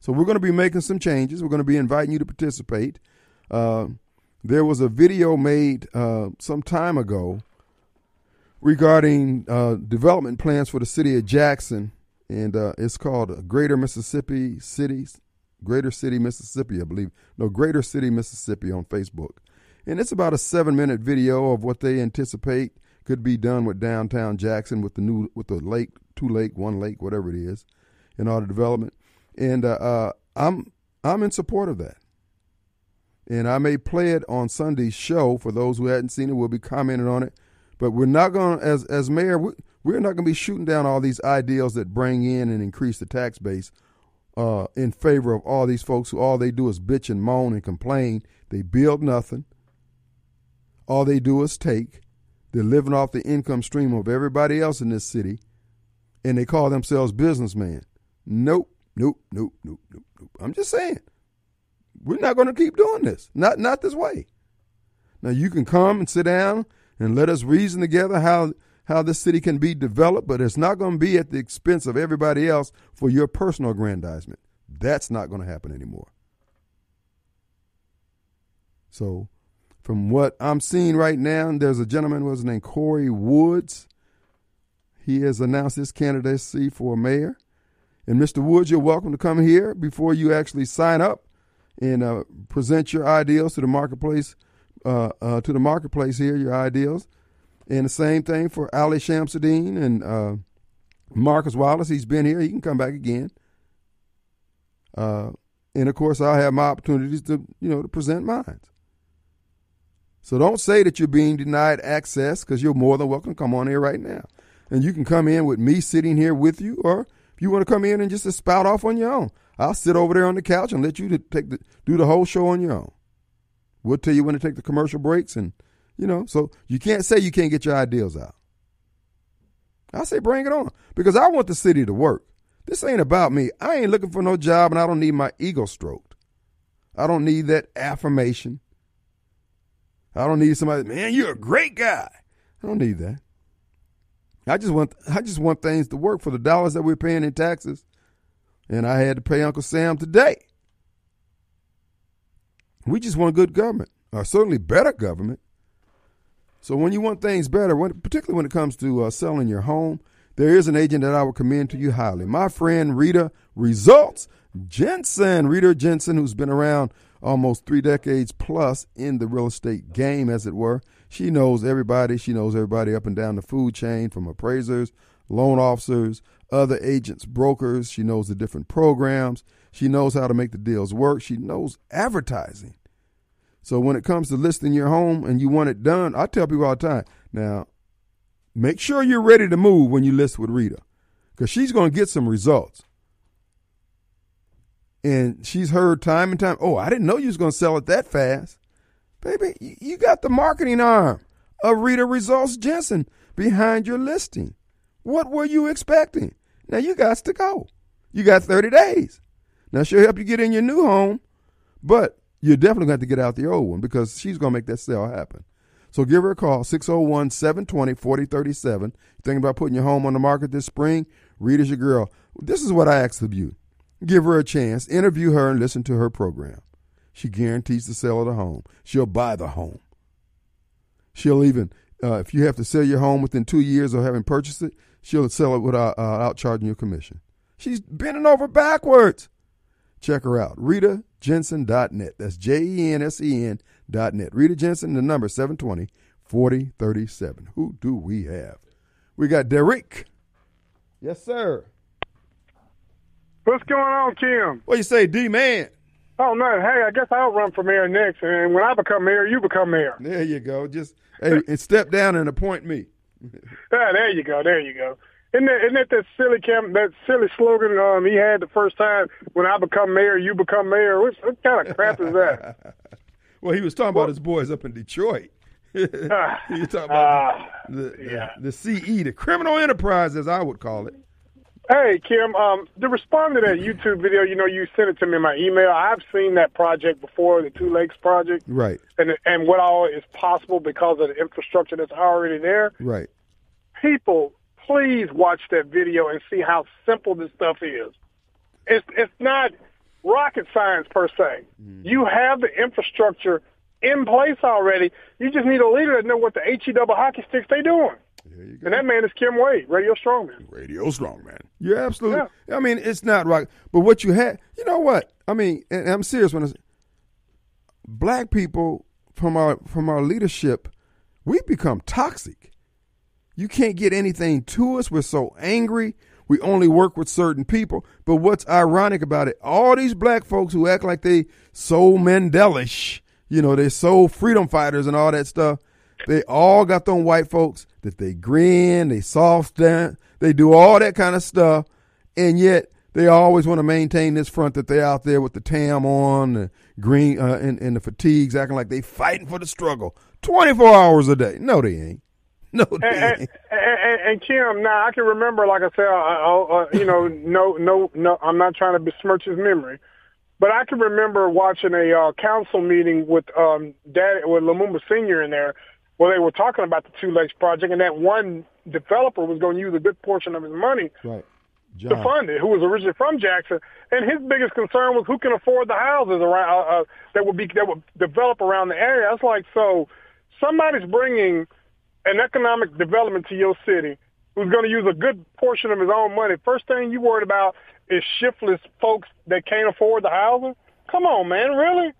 Speaker 1: So we're going to be making some changes. We're going to be inviting you to participate. Uh, there was a video made uh, some time ago regarding uh, development plans for the city of Jackson, and uh, it's called Greater Mississippi Cities, Greater City, Mississippi, I believe. No, Greater City, Mississippi on Facebook. And it's about a seven minute video of what they anticipate could be done with downtown Jackson with the new with the lake, two lake, one lake, whatever it is, in all the development. And uh, uh, I'm I'm in support of that and I may play it on Sunday's show for those who hadn't seen it. We'll be commenting on it, but we're not going to, as as mayor, we're not going to be shooting down all these ideals that bring in and increase the tax base uh, in favor of all these folks who all they do is bitch and moan and complain. They build nothing. All they do is take. They're living off the income stream of everybody else in this city, and they call themselves businessmen. Nope, nope, nope, nope, nope, nope. I'm just saying we're not going to keep doing this. Not not this way. Now you can come and sit down and let us reason together how how this city can be developed, but it's not going to be at the expense of everybody else for your personal aggrandizement. That's not going to happen anymore. So, from what I'm seeing right now, there's a gentleman was named Corey Woods. He has announced his candidacy for mayor. And Mr. Woods, you're welcome to come here before you actually sign up and uh, present your ideals to the marketplace. Uh, uh, to the marketplace here, your ideals, and the same thing for Ali Shamsuddin and uh, Marcus Wallace. He's been here; he can come back again. Uh, and of course, I'll have my opportunities to you know to present mine. So don't say that you're being denied access because you're more than welcome to come on here right now. And you can come in with me sitting here with you, or you want to come in and just spout off on your own. I'll sit over there on the couch and let you take the, do the whole show on your own. We'll tell you when to take the commercial breaks, and you know, so you can't say you can't get your ideas out. I say bring it on because I want the city to work. This ain't about me. I ain't looking for no job, and I don't need my ego stroked. I don't need that affirmation. I don't need somebody, man, you're a great guy. I don't need that. I just want I just want things to work for the dollars that we're paying in taxes and I had to pay Uncle Sam today. We just want good government, or certainly better government. So when you want things better, when, particularly when it comes to uh, selling your home, there is an agent that I would commend to you highly. My friend Rita Results Jensen. Rita Jensen, who's been around almost three decades plus in the real estate game, as it were. She knows everybody. She knows everybody up and down the food chain from appraisers, loan officers, other agents, brokers. She knows the different programs. She knows how to make the deals work. She knows advertising. So when it comes to listing your home and you want it done, I tell people all the time, now make sure you're ready to move when you list with Rita because she's going to get some results. And she's heard time and time, oh, I didn't know you was going to sell it that fast. Baby, you got the marketing arm of Rita Results Jensen behind your listing. What were you expecting? Now you got to go. You got 30 days. Now she'll help you get in your new home, but you're definitely going to get out the old one because she's going to make that sale happen. So give her a call, 601 720 4037. Thinking about putting your home on the market this spring? Rita's your girl. This is what I ask of you give her a chance, interview her, and listen to her program. She guarantees the sale of the home. She'll buy the home. She'll even, uh, if you have to sell your home within two years of having purchased it, she'll sell it without uh, out charging you a commission. She's bending over backwards. Check her out, ritajensen.net. That's J E N S E N.net. Rita Jensen, the number 720 4037. Who do we have? We got Derek. Yes, sir.
Speaker 6: What's going on, Kim?
Speaker 1: What you say, D man?
Speaker 6: Oh no, hey, I guess I'll run for mayor next, and when I become mayor, you become mayor.
Speaker 1: There you go. Just hey, and step down and appoint me.
Speaker 6: yeah, there you go. There you go. Isn't that, isn't that that silly camp, that silly slogan um, he had the first time? When I become mayor, you become mayor. What, what kind of crap is that?
Speaker 1: well, he was talking well, about his boys up in Detroit. you talking about uh, the, yeah. the, the CE, the criminal enterprise, as I would call it.
Speaker 6: Hey, Kim, um, to respond to that YouTube video, you know, you sent it to me in my email. I've seen that project before, the Two Lakes project.
Speaker 1: Right.
Speaker 6: And and what all is possible because of the infrastructure that's already there.
Speaker 1: Right.
Speaker 6: People, please watch that video and see how simple this stuff is. It's it's not rocket science per se. Mm. You have the infrastructure in place already. You just need a leader that know what the HE double hockey sticks they doing. And that man is Kim Wade, Radio Strongman.
Speaker 1: Radio Strongman. You're absolutely. Yeah. I mean, it's not right. But what you had, you know what? I mean, and I'm serious when I say, black people from our from our leadership, we become toxic. You can't get anything to us. We're so angry. We only work with certain people. But what's ironic about it, all these black folks who act like they so Mandelish, you know, they're so freedom fighters and all that stuff, they all got them white folks that they grin, they soft stand, they do all that kind of stuff, and yet they always want to maintain this front that they're out there with the tam on, the green, uh, and, and the fatigues, acting like they fighting for the struggle 24 hours a day. No, they ain't. No,
Speaker 6: and, and, and, and, Kim, now I can remember, like I said, uh, you know, no, no, no, I'm not trying to besmirch his memory, but I can remember watching a uh, council meeting with um, Dad, with Lumumba Senior in there, where they were talking about the Two Lakes project, and that one developer was going to use a good portion of his money
Speaker 1: right.
Speaker 6: to fund it, who was originally from Jackson, and his biggest concern was who can afford the houses around uh, uh, that would be that would develop around the area. It's like so somebody's bringing an economic development to your city who's going to use a good portion of his own money. First thing you worried about is shiftless folks that can't afford the housing. Come on, man, really?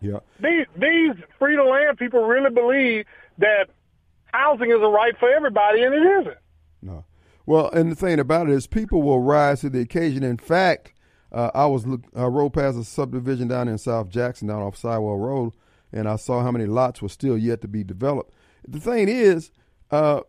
Speaker 1: Yeah.
Speaker 6: These these free to land people really believe that housing is a right for everybody, and it isn't.
Speaker 1: No. Well, and the thing about it is, people will rise to the occasion. In fact, uh, I was I rode past a subdivision down in South Jackson, down off Siwell Road, and I saw how many lots were still yet to be developed. The thing is, uh,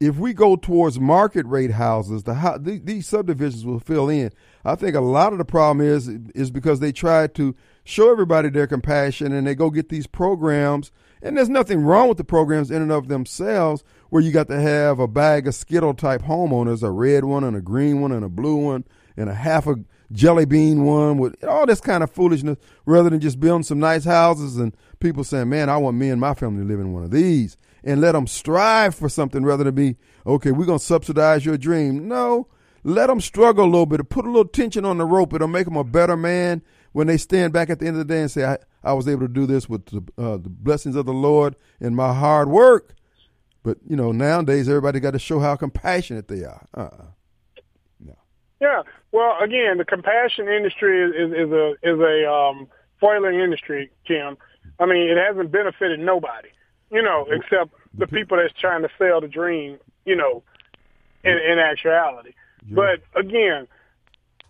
Speaker 1: if we go towards market rate houses, the, the, these subdivisions will fill in. I think a lot of the problem is is because they try to show everybody their compassion and they go get these programs. And there's nothing wrong with the programs in and of themselves, where you got to have a bag of Skittle type homeowners, a red one and a green one and a blue one and a half a jelly bean one with all this kind of foolishness, rather than just building some nice houses and people saying, "Man, I want me and my family to live in one of these." and let them strive for something rather than be, okay, we're going to subsidize your dream. No, let them struggle a little bit, put a little tension on the rope. It'll make them a better man when they stand back at the end of the day and say, I, I was able to do this with the, uh, the blessings of the Lord and my hard work. But you know, nowadays everybody got to show how compassionate they are. Uh-uh.
Speaker 6: Yeah. Well, again, the compassion industry is, is, is a is a um, foiling industry, Kim. I mean, it hasn't benefited nobody, you know, except the people that's trying to sell the dream, you know, in, in actuality. But again,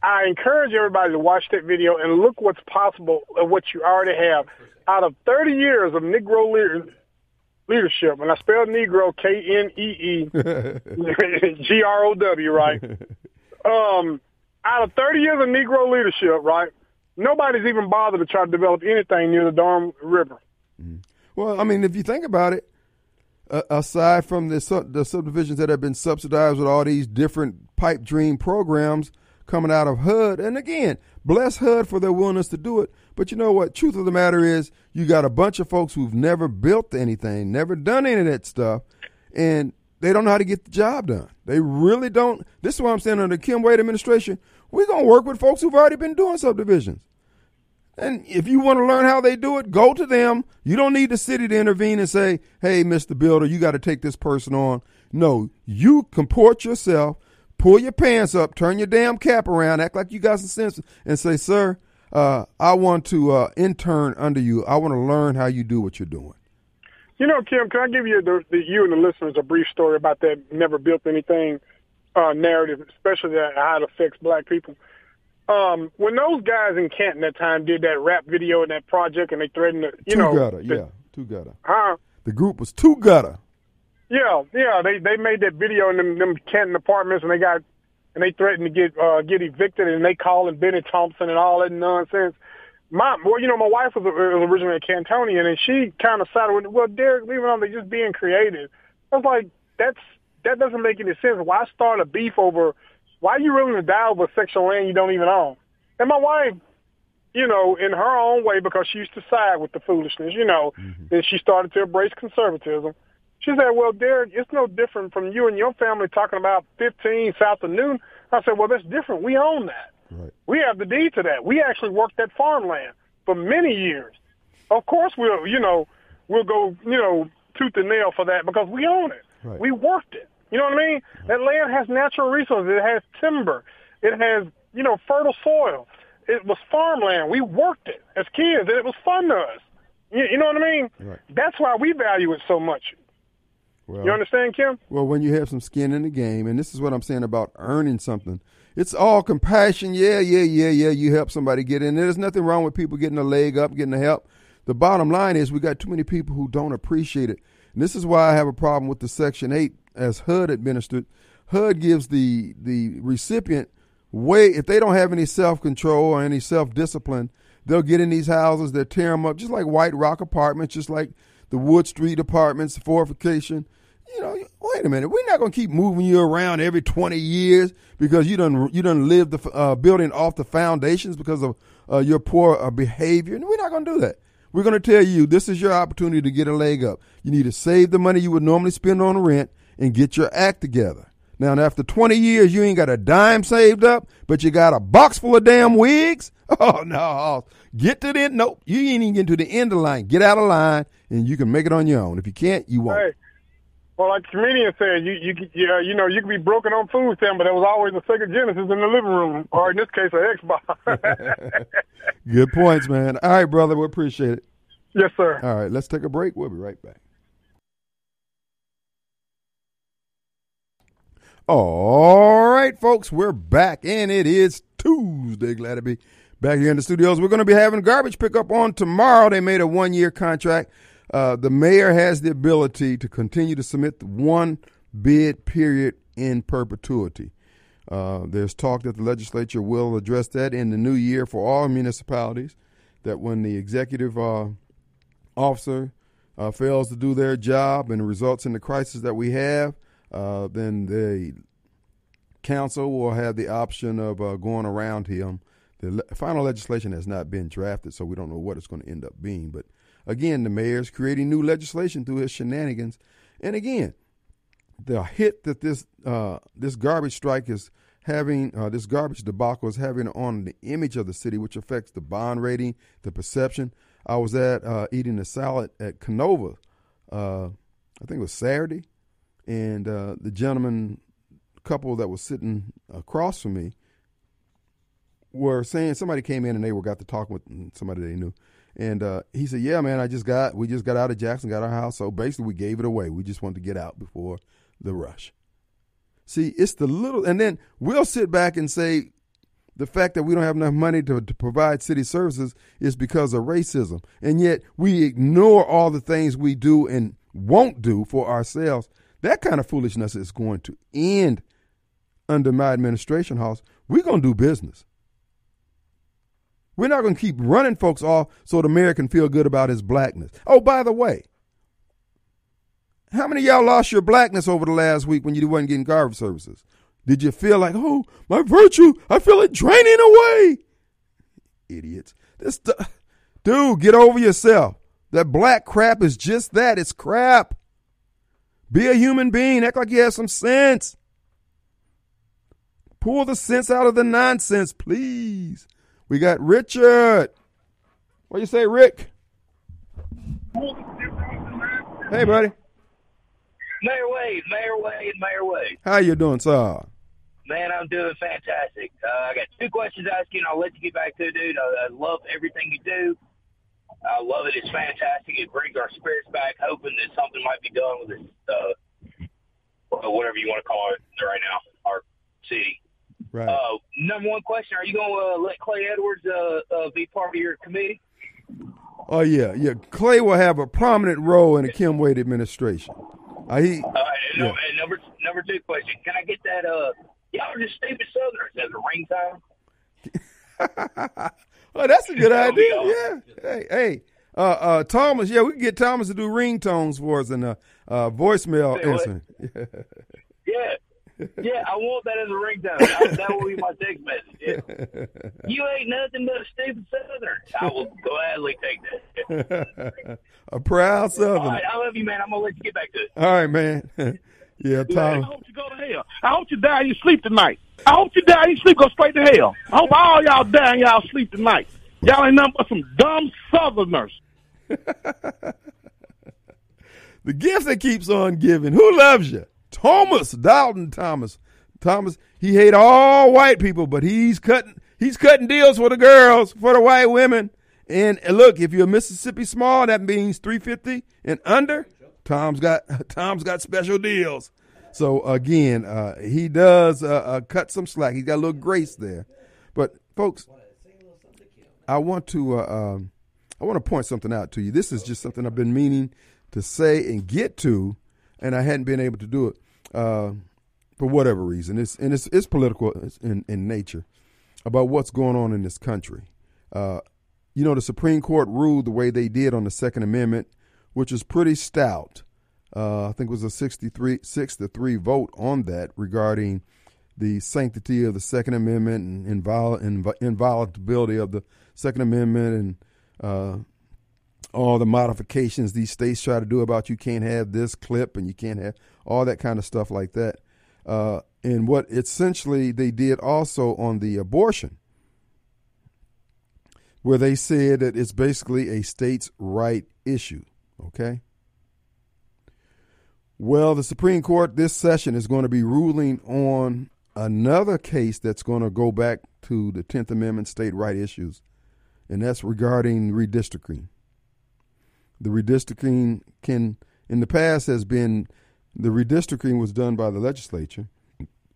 Speaker 6: I encourage everybody to watch that video and look what's possible of what you already have. Out of 30 years of Negro leader, leadership, and I spelled Negro K N E E G R O W, right? Um, out of 30 years of Negro leadership, right? Nobody's even bothered to try to develop anything near the Durham River.
Speaker 1: Well, I mean, if you think about it, uh, aside from the sub- the subdivisions that have been subsidized with all these different pipe dream programs coming out of HUD, and again, bless HUD for their willingness to do it. But you know what? Truth of the matter is, you got a bunch of folks who've never built anything, never done any of that stuff, and they don't know how to get the job done. They really don't. This is why I'm saying under the Kim Wade administration, we're gonna work with folks who've already been doing subdivisions. And if you want to learn how they do it, go to them. You don't need the city to intervene and say, hey, Mr. Builder, you got to take this person on. No, you comport yourself, pull your pants up, turn your damn cap around, act like you got some sense, and say, sir, uh, I want to uh, intern under you. I want to learn how you do what you're doing.
Speaker 6: You know, Kim, can I give you the, the you and the listeners a brief story about that never built anything uh, narrative, especially that how it affects black people? Um, when those guys in Canton that time did that rap video and that project, and they threatened to, you
Speaker 1: Two
Speaker 6: know,
Speaker 1: gutter,
Speaker 6: the-
Speaker 1: yeah, two gutter.
Speaker 6: huh?
Speaker 1: The group was two gutter.
Speaker 6: Yeah, yeah. They they made that video in them, them Canton apartments, and they got and they threatened to get uh, get evicted, and they calling Bennie Thompson and all that nonsense. My well, you know, my wife was, was originally a Cantonian, and she kind of sided with, well, Derek, leave it on. They just being creative. I was like, that's that doesn't make any sense. Why start a beef over? Why are you willing to die over a of land you don't even own? And my wife, you know, in her own way, because she used to side with the foolishness, you know, then she started to embrace conservatism. She said, well, Derek, it's no different from you and your family talking about 15 south of Noon. I said, well, that's different. We own that.
Speaker 1: Right.
Speaker 6: We have the deed to that. We actually worked that farmland for many years. Of course, we'll, you know, we'll go, you know, tooth and nail for that because we own it.
Speaker 1: Right.
Speaker 6: We worked it. You know what I mean? That land has natural resources. It has timber. It has, you know, fertile soil. It was farmland. We worked it as kids, and it was fun to us. You, you know what I mean?
Speaker 1: Right.
Speaker 6: That's why we value it so much.
Speaker 1: Well,
Speaker 6: You understand, Kim?
Speaker 1: Well, when you have some skin in the game, and this is what I'm saying about earning something, it's all compassion. Yeah, yeah, yeah, yeah. You help somebody get in. There's nothing wrong with people getting a leg up, getting the help. The bottom line is we got too many people who don't appreciate it. And this is why I have a problem with the Section 8 as HUD administered. HUD gives the the recipient way, if they don't have any self control or any self discipline, they'll get in these houses, they'll tear them up, just like White Rock apartments, just like the Wood Street apartments, the fortification you know, wait a minute. We're not going to keep moving you around every 20 years because you done you done lived the uh, building off the foundations because of uh, your poor uh, behavior. And we're not going to do that. We're going to tell you this is your opportunity to get a leg up. You need to save the money you would normally spend on rent and get your act together. Now, after 20 years, you ain't got a dime saved up, but you got a box full of damn wigs. Oh no! Get to the end. Nope, you ain't even get to the end of the line. Get out of line, and you can make it on your own. If you can't, you won't.
Speaker 6: Hey, well, like the comedian said, you you you, uh, you know you can be broken on food stamp, but there was always a Sega Genesis in the living room, or in this case, an Xbox.
Speaker 1: Good points, man. All right, brother. We appreciate it.
Speaker 6: yes, sir.
Speaker 1: All right, let's take a break. We'll be right back. All right, folks, we're back, and it is Tuesday. Glad to be back here in the studios. We're going to be having garbage pickup on tomorrow. They made a one year contract. Uh, the mayor has the ability to continue to submit one bid period in perpetuity. Uh, there's talk that the legislature will address that in the new year for all municipalities. That when the executive uh, officer uh, fails to do their job and results in the crisis that we have, uh, then the council will have the option of going around him. The le- final legislation has not been drafted, so we don't know what it's going to end up being. But again, the mayor's creating new legislation through his shenanigans. And again, the hit that this uh, this garbage strike is having, uh, this garbage debacle is having on the image of the city, which affects the bond rating, the perception. I was at uh, eating a salad at Canova, uh, I think it was Saturday, and uh, the gentleman couple that was sitting across from me were saying somebody came in and they were got to talk with somebody they knew, and uh, he said, "Yeah, man, I just got we just got out of Jackson, got our house, so basically we gave it away. We just wanted to get out before the rush." See, it's the little, and then we'll sit back and say the fact that we don't have enough money to, to provide city services is because of racism, and yet we ignore all the things we do and won't do for ourselves. That kind of foolishness is going to end under my administration, House. We're going to do business. We're not going to keep running folks off so the mayor can feel good about his blackness. Oh, by the way, how many y'all lost your blackness over the last week when you wasn't getting garbage services? Did you feel like, oh, my virtue, I feel it draining away? Idiots. This dude, get over yourself. That black crap is just that. It's crap. Be a human being. Act like you have some sense. Pull the sense out of the nonsense, please. We got Richard. What do you say, Rick? Hey, buddy.
Speaker 7: Mayor Wade, Mayor Wade, Mayor Wade.
Speaker 1: How you doing, sir?
Speaker 7: Man, I'm doing fantastic. Uh, I got two questions to ask you, and I'll let you get back to it, dude. I, I love everything you do. I love it. It's fantastic. It brings our spirits back, hoping that something might be done with this, uh, whatever you want to call it right now, our city.
Speaker 1: Right.
Speaker 7: Uh, number one question: Are you going to uh, let Clay Edwards uh, uh, be part of your committee?
Speaker 1: Oh yeah, yeah. Clay will have a prominent role in the Kim Wade administration. Uh, he,
Speaker 7: All right, and,
Speaker 1: yeah.
Speaker 7: number, and number two question: Can I get that? Uh, y'all are just stupid Southerners as a ring ringtone.
Speaker 1: oh, that's a good idea. Yeah. Hey, hey. Uh, uh, Thomas, yeah, we can get Thomas to do ringtones for us in a uh, voicemail incident.
Speaker 7: Yeah, yeah, I want that as a ringtone. That, that will be my text message. Yeah. You ain't nothing but a stupid Southerner. I will gladly take that.
Speaker 1: a proud
Speaker 7: All
Speaker 1: Southerner.
Speaker 7: I love you, man. I'm gonna let you get back to it.
Speaker 1: All right, man. yeah,
Speaker 5: I hope you go to hell. I hope you die in your sleep tonight. I hope you die in your sleep, go straight to hell. I hope all y'all die in y'all sleep tonight. Y'all ain't nothing but some dumb Southerners.
Speaker 1: The gift that keeps on giving. Who loves you? Thomas Dalton Thomas. Thomas. He hate all white people, but he's cutting. He's cutting deals for the girls, for the white women. And look, if you're Mississippi small, that means 350 and under. Tom's got Tom's got special deals. So again, uh, he does uh, uh, cut some slack. He's got a little grace there. But folks, I want to uh, um, I want to point something out to you. This is just something I've been meaning to say and get to, and I hadn't been able to do it uh, for whatever reason. It's and it's it's political in, in nature about what's going on in this country. Uh, you know, the Supreme Court ruled the way they did on the Second Amendment, which is pretty stout. Uh, I think it was a 63 6 to 3 vote on that regarding the sanctity of the Second Amendment and invol- inv- inviolability of the Second Amendment and uh, all the modifications these states try to do about you can't have this clip and you can't have all that kind of stuff like that. Uh, and what essentially they did also on the abortion, where they said that it's basically a states' right issue. Okay. Well, the Supreme Court this session is going to be ruling on another case that's going to go back to the 10th Amendment state right issues, and that's regarding redistricting. The redistricting can, in the past, has been the redistricting was done by the legislature.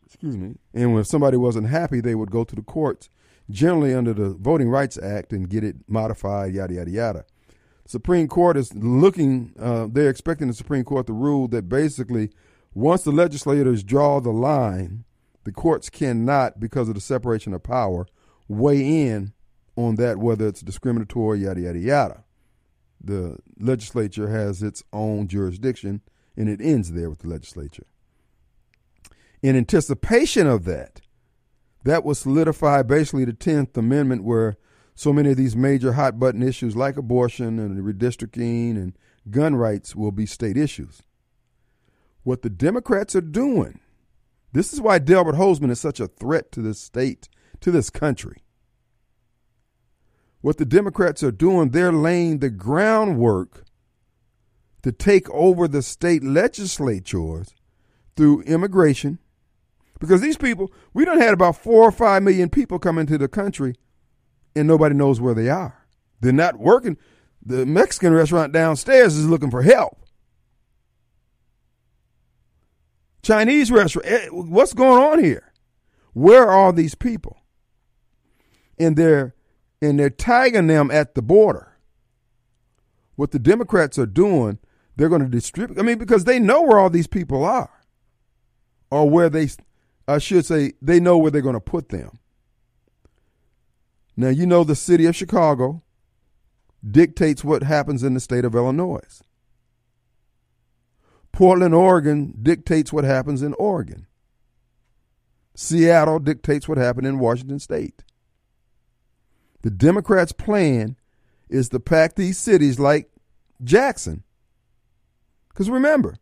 Speaker 1: Excuse me. And when somebody wasn't happy, they would go to the courts, generally under the Voting Rights Act, and get it modified, yada, yada, yada. Supreme Court is looking, uh, they're expecting the Supreme Court to rule that basically once the legislators draw the line, the courts cannot, because of the separation of power, weigh in on that, whether it's discriminatory, yada, yada, yada. The legislature has its own jurisdiction, and it ends there with the legislature. In anticipation of that, that will solidify basically the 10th Amendment, where so many of these major hot button issues like abortion and redistricting and gun rights will be state issues. What the Democrats are doing, this is why Delbert Hosemann is such a threat to this state, to this country. What the Democrats are doing, they're laying the groundwork to take over the state legislatures through immigration, because these people, we don't had about four or five million people come into the country, and nobody knows where they are. They're not working. The Mexican restaurant downstairs is looking for help. Chinese restaurant. eh, What's going on here? Where are these people? And they're and they're tagging them at the border. What the Democrats are doing, they're going to distribute. I mean, because they know where all these people are, or where they, I should say, they know where they're going to put them. Now you know the city of Chicago dictates what happens in the state of Illinois. Portland, Oregon dictates what happens in Oregon. Seattle dictates what happened in Washington state. The Democrats' plan is to pack these cities like Jackson. Because remember,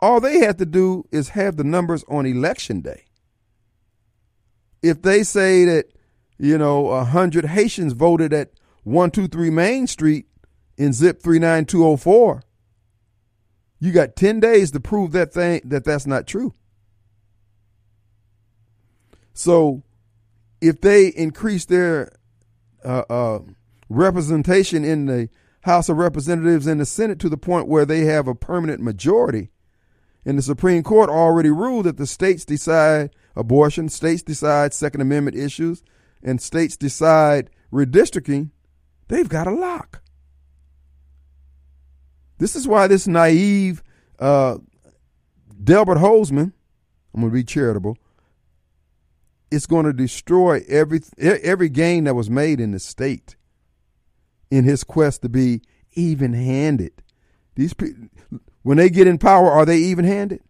Speaker 1: all they have to do is have the numbers on election day. If they say that, you know, 100 Haitians voted at 123 Main Street in zip 39204, you got 10 days to prove that thing that that's not true. So if they increase their uh, uh, representation in the House of Representatives and the Senate to the point where they have a permanent majority, and the Supreme Court already ruled that the states decide abortion, states decide Second Amendment issues, and states decide redistricting, they've got a lock. This is why this naive uh, Delbert Hosemann, I'm going to be charitable, it's going to destroy every every gain that was made in the state in his quest to be even-handed. These people, when they get in power, are they even-handed?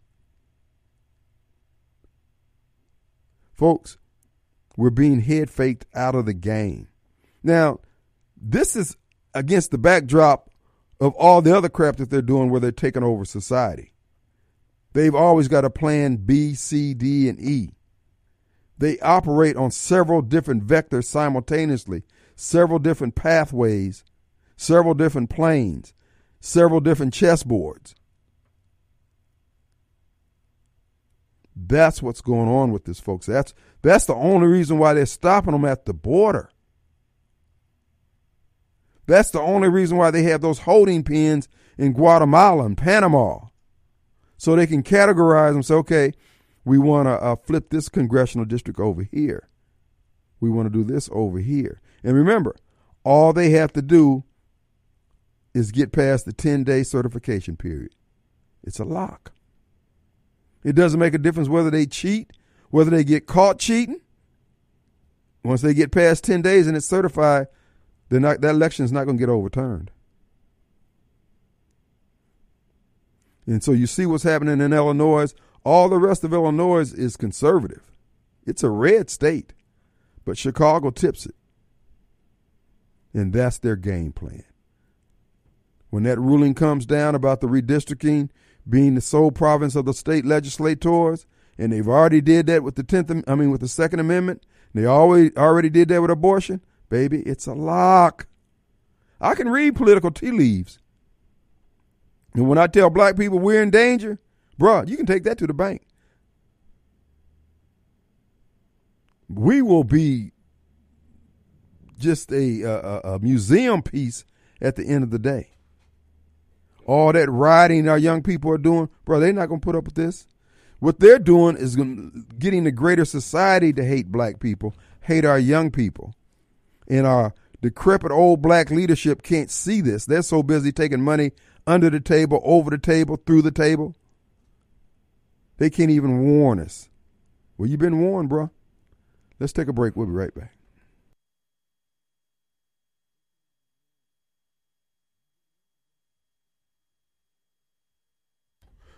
Speaker 1: Folks, we're being head faked out of the game. Now, this is against the backdrop of all the other crap that they're doing where they're taking over society. They've always got a plan B, C, D, and E. They operate on several different vectors simultaneously, several different pathways, several different planes, several different chessboards. That's what's going on with this, folks. That's that's the only reason why they're stopping them at the border. That's the only reason why they have those holding pens in Guatemala and Panama. So they can categorize them. Say, okay, we want to uh, flip this congressional district over here. We want to do this over here. And remember, all they have to do is get past the 10 day certification period. It's a lock. It doesn't make a difference whether they cheat, whether they get caught cheating. Once they get past 10 days and it's certified, then that election is not going to get overturned. And so you see what's happening in Illinois. All the rest of Illinois is conservative. It's a red state, but Chicago tips it. And that's their game plan. When that ruling comes down about the redistricting being the sole province of the state legislators, and they've already did that with the tenth, I mean with the Second Amendment, they always already did that with abortion, baby, it's a lock. I can read political tea leaves. And when I tell black people we're in danger, bruh, you can take that to the bank. We will be just a, a, a museum piece at the end of the day. All that rioting our young people are doing, bro, they're not going to put up with this. What they're doing is getting the greater society to hate black people, hate our young people. And our decrepit old black leadership can't see this. They're so busy taking money under the table, over the table, through the table. They can't even warn us. Well, you've been warned, bro. Let's take a break. We'll be right back.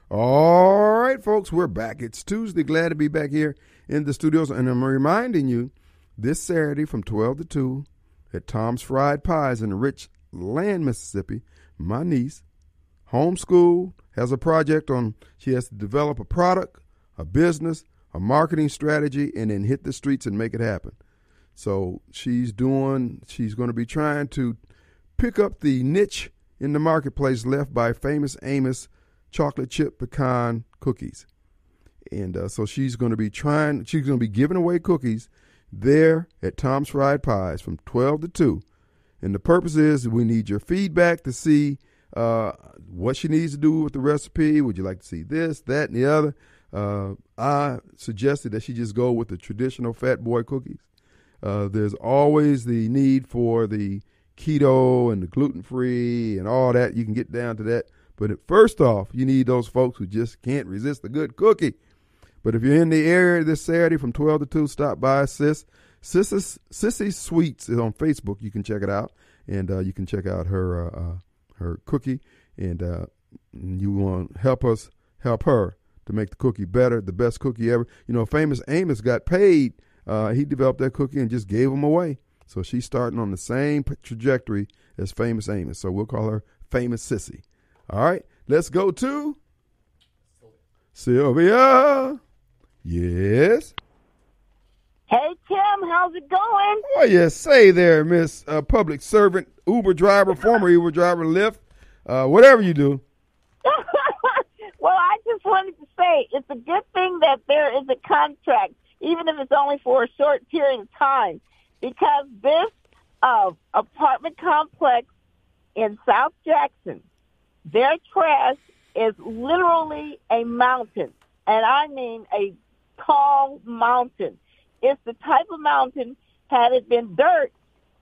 Speaker 1: All right, folks, we're back. It's Tuesday. Glad to be back here in the studios. And I'm reminding you this Saturday from 12 to 2 at Tom's Fried Pies in Richland, Mississippi, my niece, homeschooled, has a project on, she has to develop a product, a business, a marketing strategy, and then hit the streets and make it happen. So she's doing, she's going to be trying to pick up the niche in the marketplace left by famous Amos chocolate chip pecan cookies. and uh, so she's going to be trying. She's going to be giving away cookies there at Tom's Fried Pies from twelve to two. And the purpose is we need your feedback to see uh, what she needs to do with the recipe. Would you like to see this, that, and the other? Uh, I suggested that she just go with the traditional Fat Boy cookies. Uh, there's always the need for the keto and the gluten free and all that. You can get down to that. But first off, you need those folks who just can't resist a good cookie. But if you're in the area this Saturday from 12 to 2, stop by Sis. Sissy Sweets is on Facebook. You can check it out. And uh, you can check out her uh, uh her cookie. And uh, you want to help us help her to make the cookie better, the best cookie ever. You know, famous Amos got paid. Uh, he developed that cookie and just gave them away. So she's starting on the same trajectory as famous Amos. So we'll call her famous Sissy. All right, let's go to Sylvia. Yes.
Speaker 8: Hey Tim, how's it going?
Speaker 1: What yes, say there, Miss uh, Public Servant, Uber driver, former Uber driver, Lyft, uh, whatever you do.
Speaker 8: well, I just wanted to say it's a good thing that there is a contract, even if it's only for a short period of time, because this uh, apartment complex in South Jackson, their trash is literally a mountain, and I mean a tall mountain. It's the type of mountain, had it been dirt,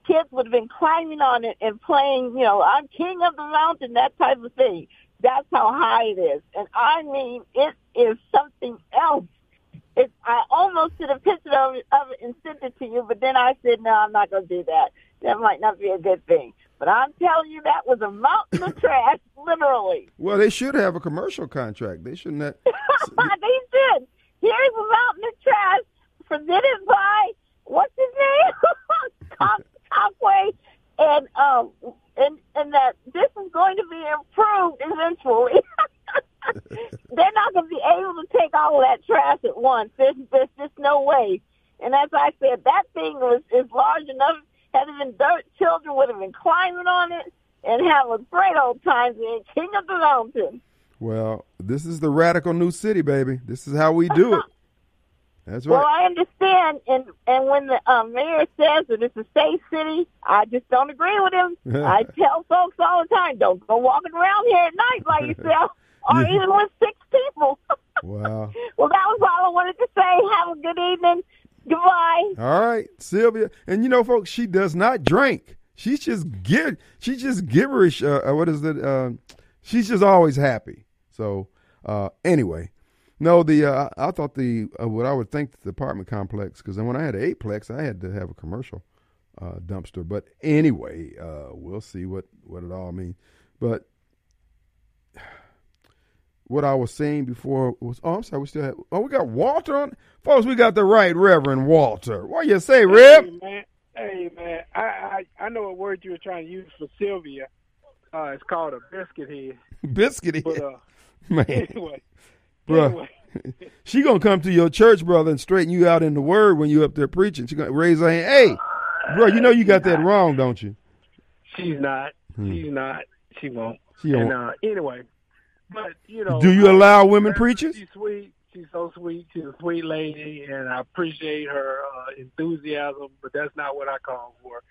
Speaker 8: kids would have been climbing on it and playing, you know, I'm king of the mountain, that type of thing. That's how high it is. And I mean, it is something else. It, I almost did a picture of it, of it and sent it to you, but then I said, no, I'm not going to do that. That might not be a good thing. But I'm telling you, that was a mountain of trash, literally.
Speaker 1: Well, they should have a commercial contract. They shouldn't have.
Speaker 8: they should. Here's a mountain of trash presented by what's his name, Conway, and um, and and that this is going to be improved eventually. They're not going to be able to take all of that trash at once. There's, there's just no way. And as I said, that thing was is large enough. Had it been dirt, children would have been climbing on it and having great old time being king of the mountain.
Speaker 1: Well, this is the radical new city, baby. This is how we do it. That's right.
Speaker 8: Well, I understand, and and when the um, mayor says that it's a safe city, I just don't agree with him. I tell folks all the time, don't go walking around here at night by yourself, or yeah. even with six people.
Speaker 1: wow.
Speaker 8: well, that was all I wanted to say. Have a good evening. Goodbye.
Speaker 1: All right, Sylvia, and you know, folks, she does not drink. She's just give. She's just gibberish. Uh, uh, what is it? Uh, she's just always happy. So uh, anyway, no, the uh, I thought the uh, what I would think the apartment complex because then when I had an eightplex, I had to have a commercial uh, dumpster. But anyway, we'll see what what it all means. But what I was saying before was oh, I'm sorry, we still have oh we got Walter on folks. We got the right Reverend Walter. What you say, Rip?
Speaker 9: Hey man, hey man, I I, I know a word you were trying to use for Sylvia. Uh, it's called a biscuit head.
Speaker 1: biscuit head.
Speaker 9: But, uh,
Speaker 1: man.
Speaker 9: Anyway,
Speaker 1: Bruh.
Speaker 9: Anyway.
Speaker 1: she gonna come to your church, brother, and straighten you out in the word when you up there preaching. She gonna raise her hand. Hey, bro, you know you got that wrong, don't you?
Speaker 9: She's not.
Speaker 1: Hmm.
Speaker 9: She's not. She won't.
Speaker 1: She
Speaker 9: and
Speaker 1: don't-
Speaker 9: uh, anyway, but you know,
Speaker 1: Do you
Speaker 9: uh,
Speaker 1: allow women preachers?
Speaker 9: She's sweet. She's so sweet. She's a sweet lady, and I appreciate her uh, enthusiasm. But that's not what I call for.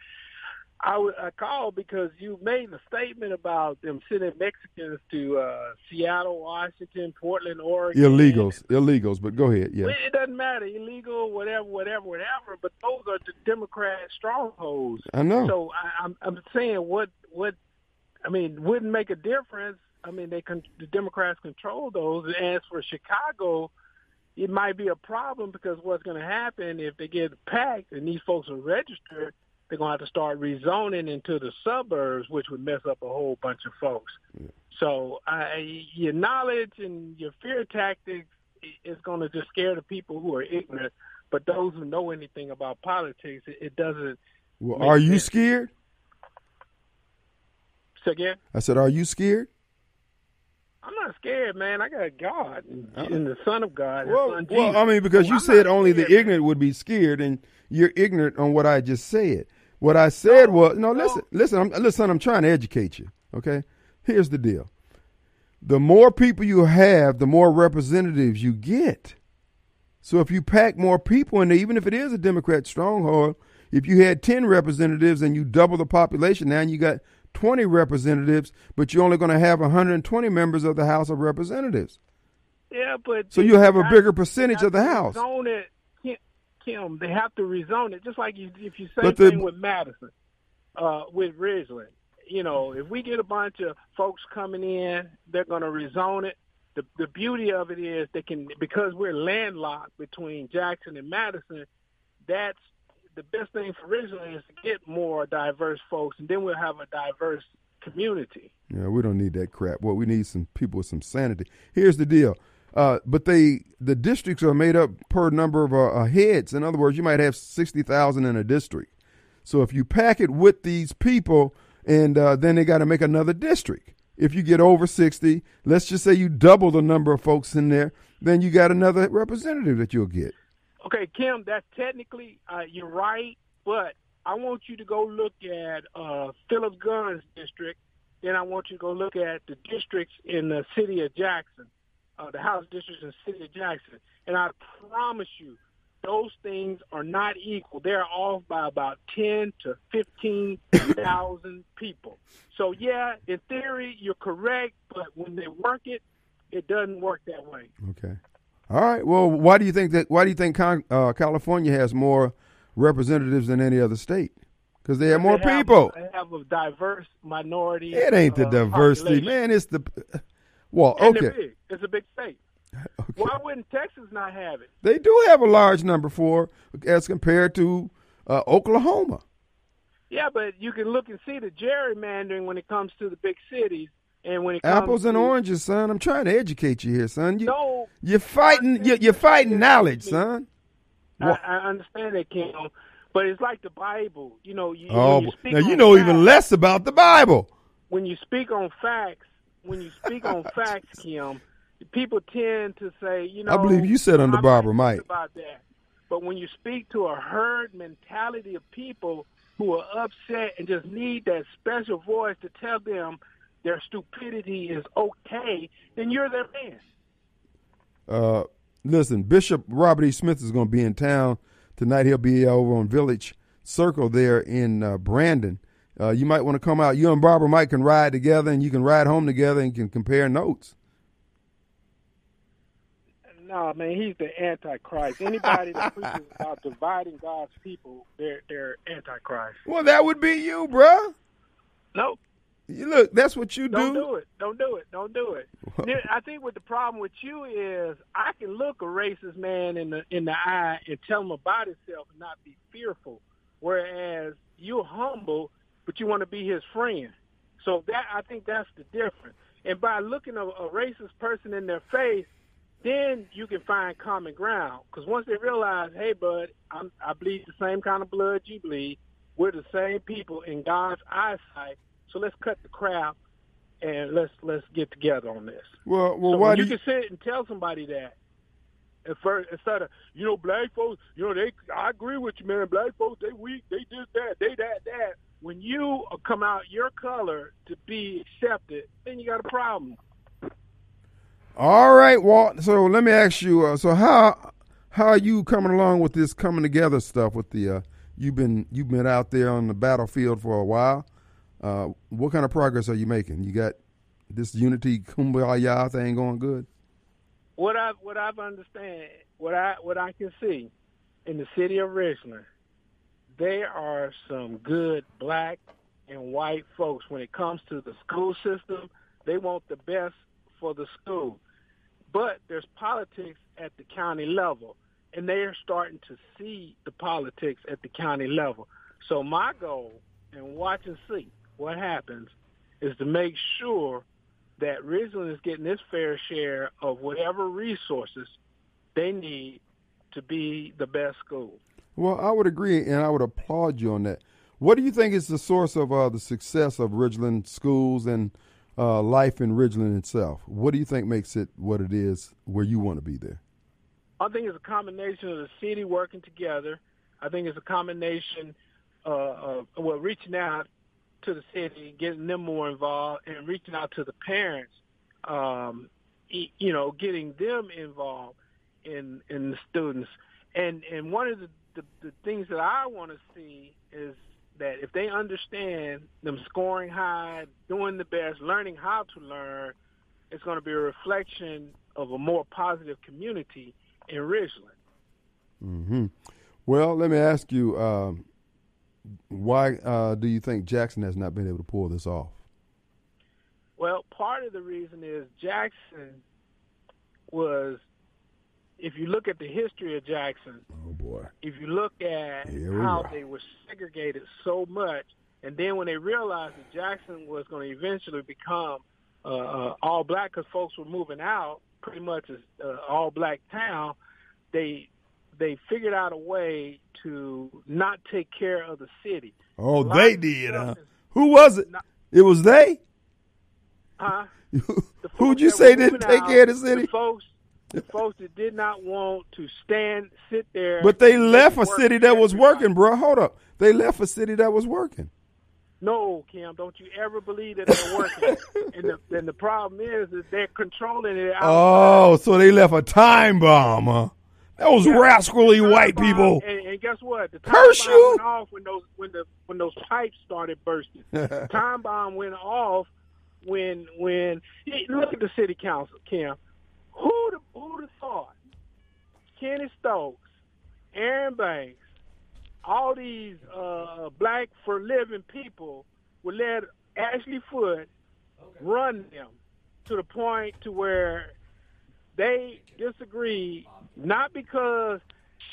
Speaker 9: I, w- I called because you made a statement about them sending Mexicans to uh, Seattle, Washington, Portland, Oregon.
Speaker 1: Illegals, illegals. But go ahead. Yeah.
Speaker 9: It doesn't matter, illegal, whatever, whatever, whatever. But those are the Democrat strongholds.
Speaker 1: I know.
Speaker 9: So I, I'm I'm saying what what I mean wouldn't make a difference. I mean they con- the Democrats control those. And as for Chicago, it might be a problem because what's going to happen if they get packed and these folks are registered, they're going to have to start rezoning into the suburbs, which would mess up a whole bunch of folks. So I, your knowledge and your fear tactics is going to just scare the people who are ignorant. But those who know anything about politics, it, it doesn't.
Speaker 1: Well, are you
Speaker 9: sense.
Speaker 1: scared?
Speaker 9: Say again?
Speaker 1: I said, are you scared?
Speaker 9: I'm not scared, man. I got God and, uh-uh. and the Son of God.
Speaker 1: Well, well, I mean, because you
Speaker 9: I'm
Speaker 1: said only the
Speaker 9: scared, man.
Speaker 1: ignorant would be scared, and you're ignorant on what I just said. What I said was, no, listen, listen, I'm, listen. I'm trying to educate you. Okay, here's the deal: the more people you have, the more representatives you get. So if you pack more people in there, even if it is a Democrat stronghold, if you had 10 representatives and you double the population, now you got 20 representatives, but you're only going to have 120 members of the House of Representatives.
Speaker 9: Yeah, but
Speaker 1: so you'll have a bigger percentage of the House.
Speaker 9: Rezone it, Kim, they have to rezone it, just like you, if you say
Speaker 1: the-
Speaker 9: thing with Madison, uh, with Ridgeland. You know, if we get a bunch of folks coming in, they're going to rezone it. The the beauty of it is they can because we're landlocked between Jackson and Madison. That's the best thing for Ridgeland is to get more diverse folks, and then we'll have a diverse community.
Speaker 1: Yeah, we don't need that crap. Well, we need some people with some sanity. Here's the deal. Uh, but they the districts are made up per number of uh, uh, heads. In other words, you might have sixty thousand in a district. So if you pack it with these people, and uh, then they got to make another district. If you get over sixty, let's just say you double the number of folks in there, then you got another representative that you'll get.
Speaker 9: Okay, Kim, that's technically uh, you're right, but I want you to go look at uh, Philip Gunn's district. Then I want you to go look at the districts in the city of Jackson, uh, the House districts in the city of Jackson, and I promise you, those things are not equal. They're off by about ten to fifteen thousand people. So yeah, in theory, you're correct, but when they work it, it doesn't work that way.
Speaker 1: Okay. All right. Well, why do you think that? Why do you think Con- uh, California has more representatives than any other state? Because they have more
Speaker 9: They have-
Speaker 1: people.
Speaker 9: They have a diverse minority.
Speaker 1: It ain't the
Speaker 9: uh,
Speaker 1: diversity,
Speaker 9: population.
Speaker 1: man. It's the well.
Speaker 9: And
Speaker 1: Okay,
Speaker 9: big. It's a big state. Why wouldn't Texas not have it?
Speaker 1: they do have a large number for as compared to uh, Oklahoma.
Speaker 9: Yeah, but you can look and see the gerrymandering when it comes to the big cities, and when it comes
Speaker 1: Apples and
Speaker 9: to,
Speaker 1: oranges, son. I'm trying to educate you here, son. You,
Speaker 9: No,
Speaker 1: you're fighting. You're, you're fighting knowledge, son.
Speaker 9: I, I understand that, Kim, but it's like the Bible. You know, you,
Speaker 1: Oh,
Speaker 9: you speak
Speaker 1: now you know
Speaker 9: facts,
Speaker 1: even less about the Bible.
Speaker 9: when you speak on facts. When you speak on facts, Kim, people tend to say, you know,
Speaker 1: I believe you said under Barbara Mike.
Speaker 9: about that. But when you speak to a herd mentality of people who are upset and just need that special voice to tell them their stupidity is okay, then you're their man.
Speaker 1: Uh, listen, Bishop Robert E. Smith is going to be in town tonight. He'll be over on Village Circle there in uh, Brandon. Uh, you might want to come out. You and Barbara Mike can ride together, and you can ride home together and can compare notes.
Speaker 9: No, man, he's the antichrist. Anybody that preaches about dividing God's people, they're they're antichrist.
Speaker 1: Well, that would be you, bruh.
Speaker 9: No,
Speaker 1: You look, that's what you
Speaker 9: don't
Speaker 1: do.
Speaker 9: do it. Don't do it. Don't do it. I think what the problem with you is I can look a racist man in the in the eye and tell him about himself and not be fearful. Whereas you're humble, but you want to be his friend. So that I think that's the difference. And by looking a, a racist person in their face, then you can find common ground. Because once they realize, hey, bud, I'm, I bleed the same kind of blood you bleed. We're the same people in God's eyesight. So let's cut the crap and let's let's get together on this.
Speaker 1: Well, well,
Speaker 9: so
Speaker 1: why
Speaker 9: you
Speaker 1: you?
Speaker 9: can sit and tell somebody that, at first, instead of you know black folks, you know they, I agree with you, man. Black folks, they weak, they this that, they that that. When you come out your color to be accepted, then you got a problem.
Speaker 1: All right, Walt. So let me ask you. Uh, so how how are you coming along with this coming together stuff? With the uh, you've been you've been out there on the battlefield for a while. Uh, what kind of progress are you making? You got this unity kumbaya thing going good.
Speaker 9: What I what I've understand, what I what I can see in the city of Richmond, there are some good black and white folks when it comes to the school system. They want the best for the school, but there's politics at the county level, and they are starting to see the politics at the county level. So my goal, and watch and see what happens, is to make sure that Ridgeland is getting its fair share of whatever resources they need to be the best school.
Speaker 1: Well, I would agree, and I would applaud you on that. What do you think is the source of uh, the success of Ridgeland schools and uh, life in Ridgeland itself? What do you think makes it what it is where you want to be there?
Speaker 9: I think it's a combination of the city working together. I think it's a combination uh, of well reaching out to the city, getting them more involved, and reaching out to the parents. Um, you know, getting them involved. in in the students. And and one of the the, the things that I want to see is that if they understand them scoring high, doing the best, learning how to learn, it's going to be a reflection of a more positive community in Ridgeland.
Speaker 1: hmm Well, let me ask you, um, why uh, do you think Jackson has not been able to pull this off?
Speaker 9: Well, part of the reason is Jackson was, if you look at the history of Jackson,
Speaker 1: Oh boy.
Speaker 9: if you look at how
Speaker 1: go.
Speaker 9: they were segregated so much, and then when they realized that Jackson was going to eventually become uh, uh, all black because folks were moving out, pretty much as uh, all black town, they they figured out a way to not take care of the city.
Speaker 1: Oh, they did, huh? Who was it?
Speaker 9: not-
Speaker 1: It was they.
Speaker 9: Huh?
Speaker 1: Who'd you say didn't take
Speaker 9: out,
Speaker 1: care of the city?
Speaker 9: The folks, the folks that did not want to stand, sit there.
Speaker 1: But they left a city that was working, bro. Hold up. They left a city that was working.
Speaker 9: No, Kim, don't you ever believe that they're working. and the and the problem is that they're controlling it. outside.
Speaker 1: Oh, so they left a time bomb, huh? That was
Speaker 9: Yeah.
Speaker 1: rascally
Speaker 9: Time
Speaker 1: white
Speaker 9: bomb,
Speaker 1: people.
Speaker 9: And, and guess what? The time
Speaker 1: Curse
Speaker 9: bomb
Speaker 1: you.
Speaker 9: went off when those when the when those pipes started bursting. the time bomb went off when when look at the city council, Kim. Who'd who'd have thought Kenny Stokes, Aaron Banks, all these uh, black for living people would let Ashby Foote run them to the point to where they disagreed, not because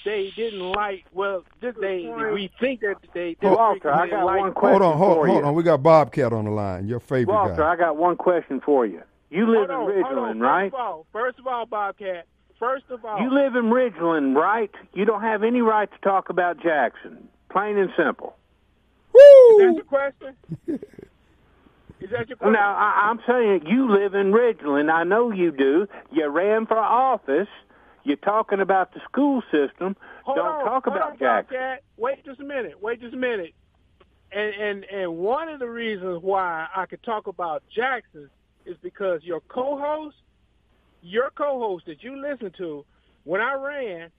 Speaker 9: they didn't like. Well, this, they we think that they.
Speaker 1: Oh,
Speaker 9: disagreed
Speaker 10: Walter, I got
Speaker 9: like-
Speaker 10: one question
Speaker 1: Hold on, hold,
Speaker 10: for
Speaker 1: hold
Speaker 10: you.
Speaker 1: on. We got Bobcat on the line. Your favorite
Speaker 10: Walter,
Speaker 1: guy.
Speaker 10: I got one question for you. You live
Speaker 9: Hold
Speaker 10: in
Speaker 9: on, hold on.
Speaker 10: Ridgeland, right?
Speaker 9: First of all, first of all, Bobcat. First of all,
Speaker 10: You live in Ridgeland, right? You don't have any right to talk about Jackson. Plain and simple.
Speaker 9: Is that
Speaker 1: Woo!
Speaker 9: your question? Is that your question?
Speaker 10: Now, I, I'm saying you live in Ridgeland. I know you do. You ran for office. You're talking about the school system.
Speaker 9: Hold
Speaker 10: don't
Speaker 9: on,
Speaker 10: talk about
Speaker 9: on,
Speaker 10: Jackson.
Speaker 9: Wait just a minute. Wait just a minute. And and and one of the reasons why I could talk about Jackson is because your co-host, your co-host that you listen to, when I ran,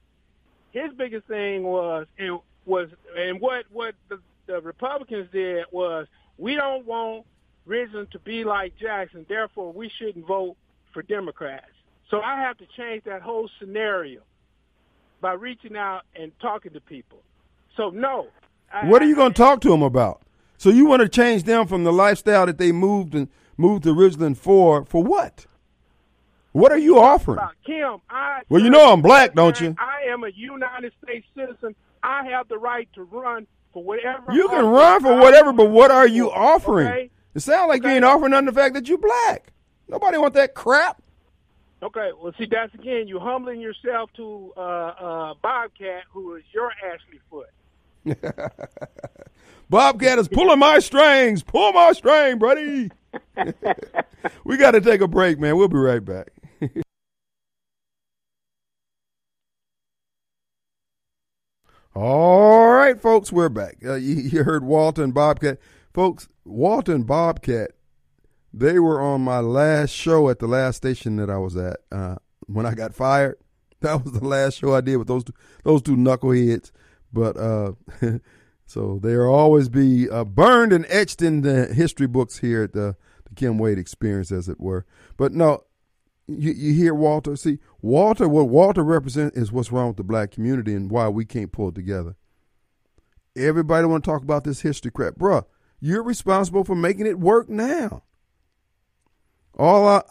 Speaker 9: his biggest thing was and was and what what the, the Republicans did was we don't want Ridgeland to be like Jackson, therefore we shouldn't vote for Democrats. So I have to change that whole scenario by reaching out and talking to people. So no. I-
Speaker 1: What are you going to talk to them about? So you want to change them from the lifestyle that they moved and moved to Ridgeland for? For what? What are you offering?
Speaker 9: Kim, I
Speaker 1: Well, you know I'm black, don't you?
Speaker 9: I am a United States citizen. I have the right to run for whatever.
Speaker 1: You can run for whatever, but what are you offering?
Speaker 9: Okay.
Speaker 1: It sounds like you ain't offering nothing the fact that you black. Nobody want that crap.
Speaker 9: Okay. Well, see, that's again you humbling yourself to uh, uh, Bobcat, who is your Ashby Foote.
Speaker 1: Bobcat is pulling my strings. Pull my string, buddy. we got to take a break, man. We'll be right back. All right, folks, we're back. Uh, you, you heard Walter and Bobcat. Folks, Walter and Bobcat, they were on my last show at the last station that I was at uh, when I got fired. That was the last show I did with those two, those two knuckleheads. But uh, so they'll always be uh, burned and etched in the history books here at the, the Kim Wade experience, as it were. But no, you, you hear Walter. See, Walter, what Walter represents is what's wrong with the black community and why we can't pull it together. Everybody want to talk about this history crap, bruh. You're responsible for making it work now. All I,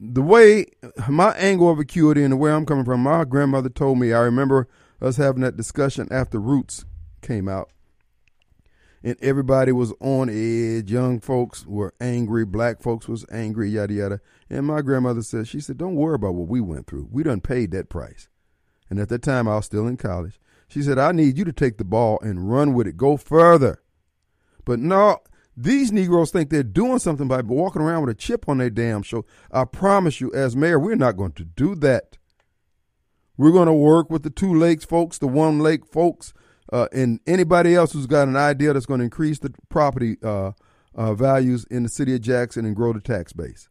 Speaker 1: the way my angle of acuity and the way I'm coming from, my grandmother told me. I remember us having that discussion after Roots came out, and everybody was on edge. Young folks were angry, black folks was angry, yada yada. And my grandmother said, she said, "Don't worry about what we went through. We done paid that price." And at that time, I was still in college. She said, "I need you to take the ball and run with it. Go further." But no, these Negroes think they're doing something by walking around with a chip on their damn shoulder. I promise you, as mayor, we're not going to do that. We're going to work with the two lakes folks, the one lake folks, uh, and anybody else who's got an idea that's going to increase the property uh, uh, values in the city of Jackson and grow the tax base.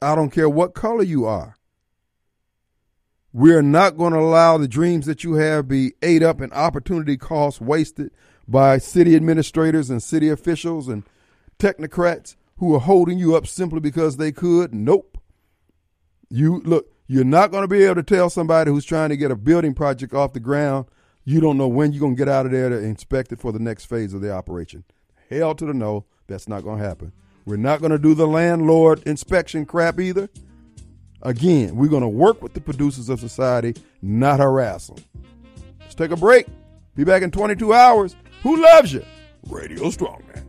Speaker 1: I don't care what color you are. We're not going to allow the dreams that you have be ate up and opportunity costs wasted by city administrators and city officials and technocrats who are holding you up simply because they could. Nope. You look, you're not going to be able to tell somebody who's trying to get a building project off the ground, you don't know when you're going to get out of there to inspect it for the next phase of the operation. Hell to the no, that's not going to happen. We're not going to do the landlord inspection crap either. Again, we're going to work with the producers of society, not harass them. Let's take a break. Be back in 22 hours. Who loves you? Radio Strongman.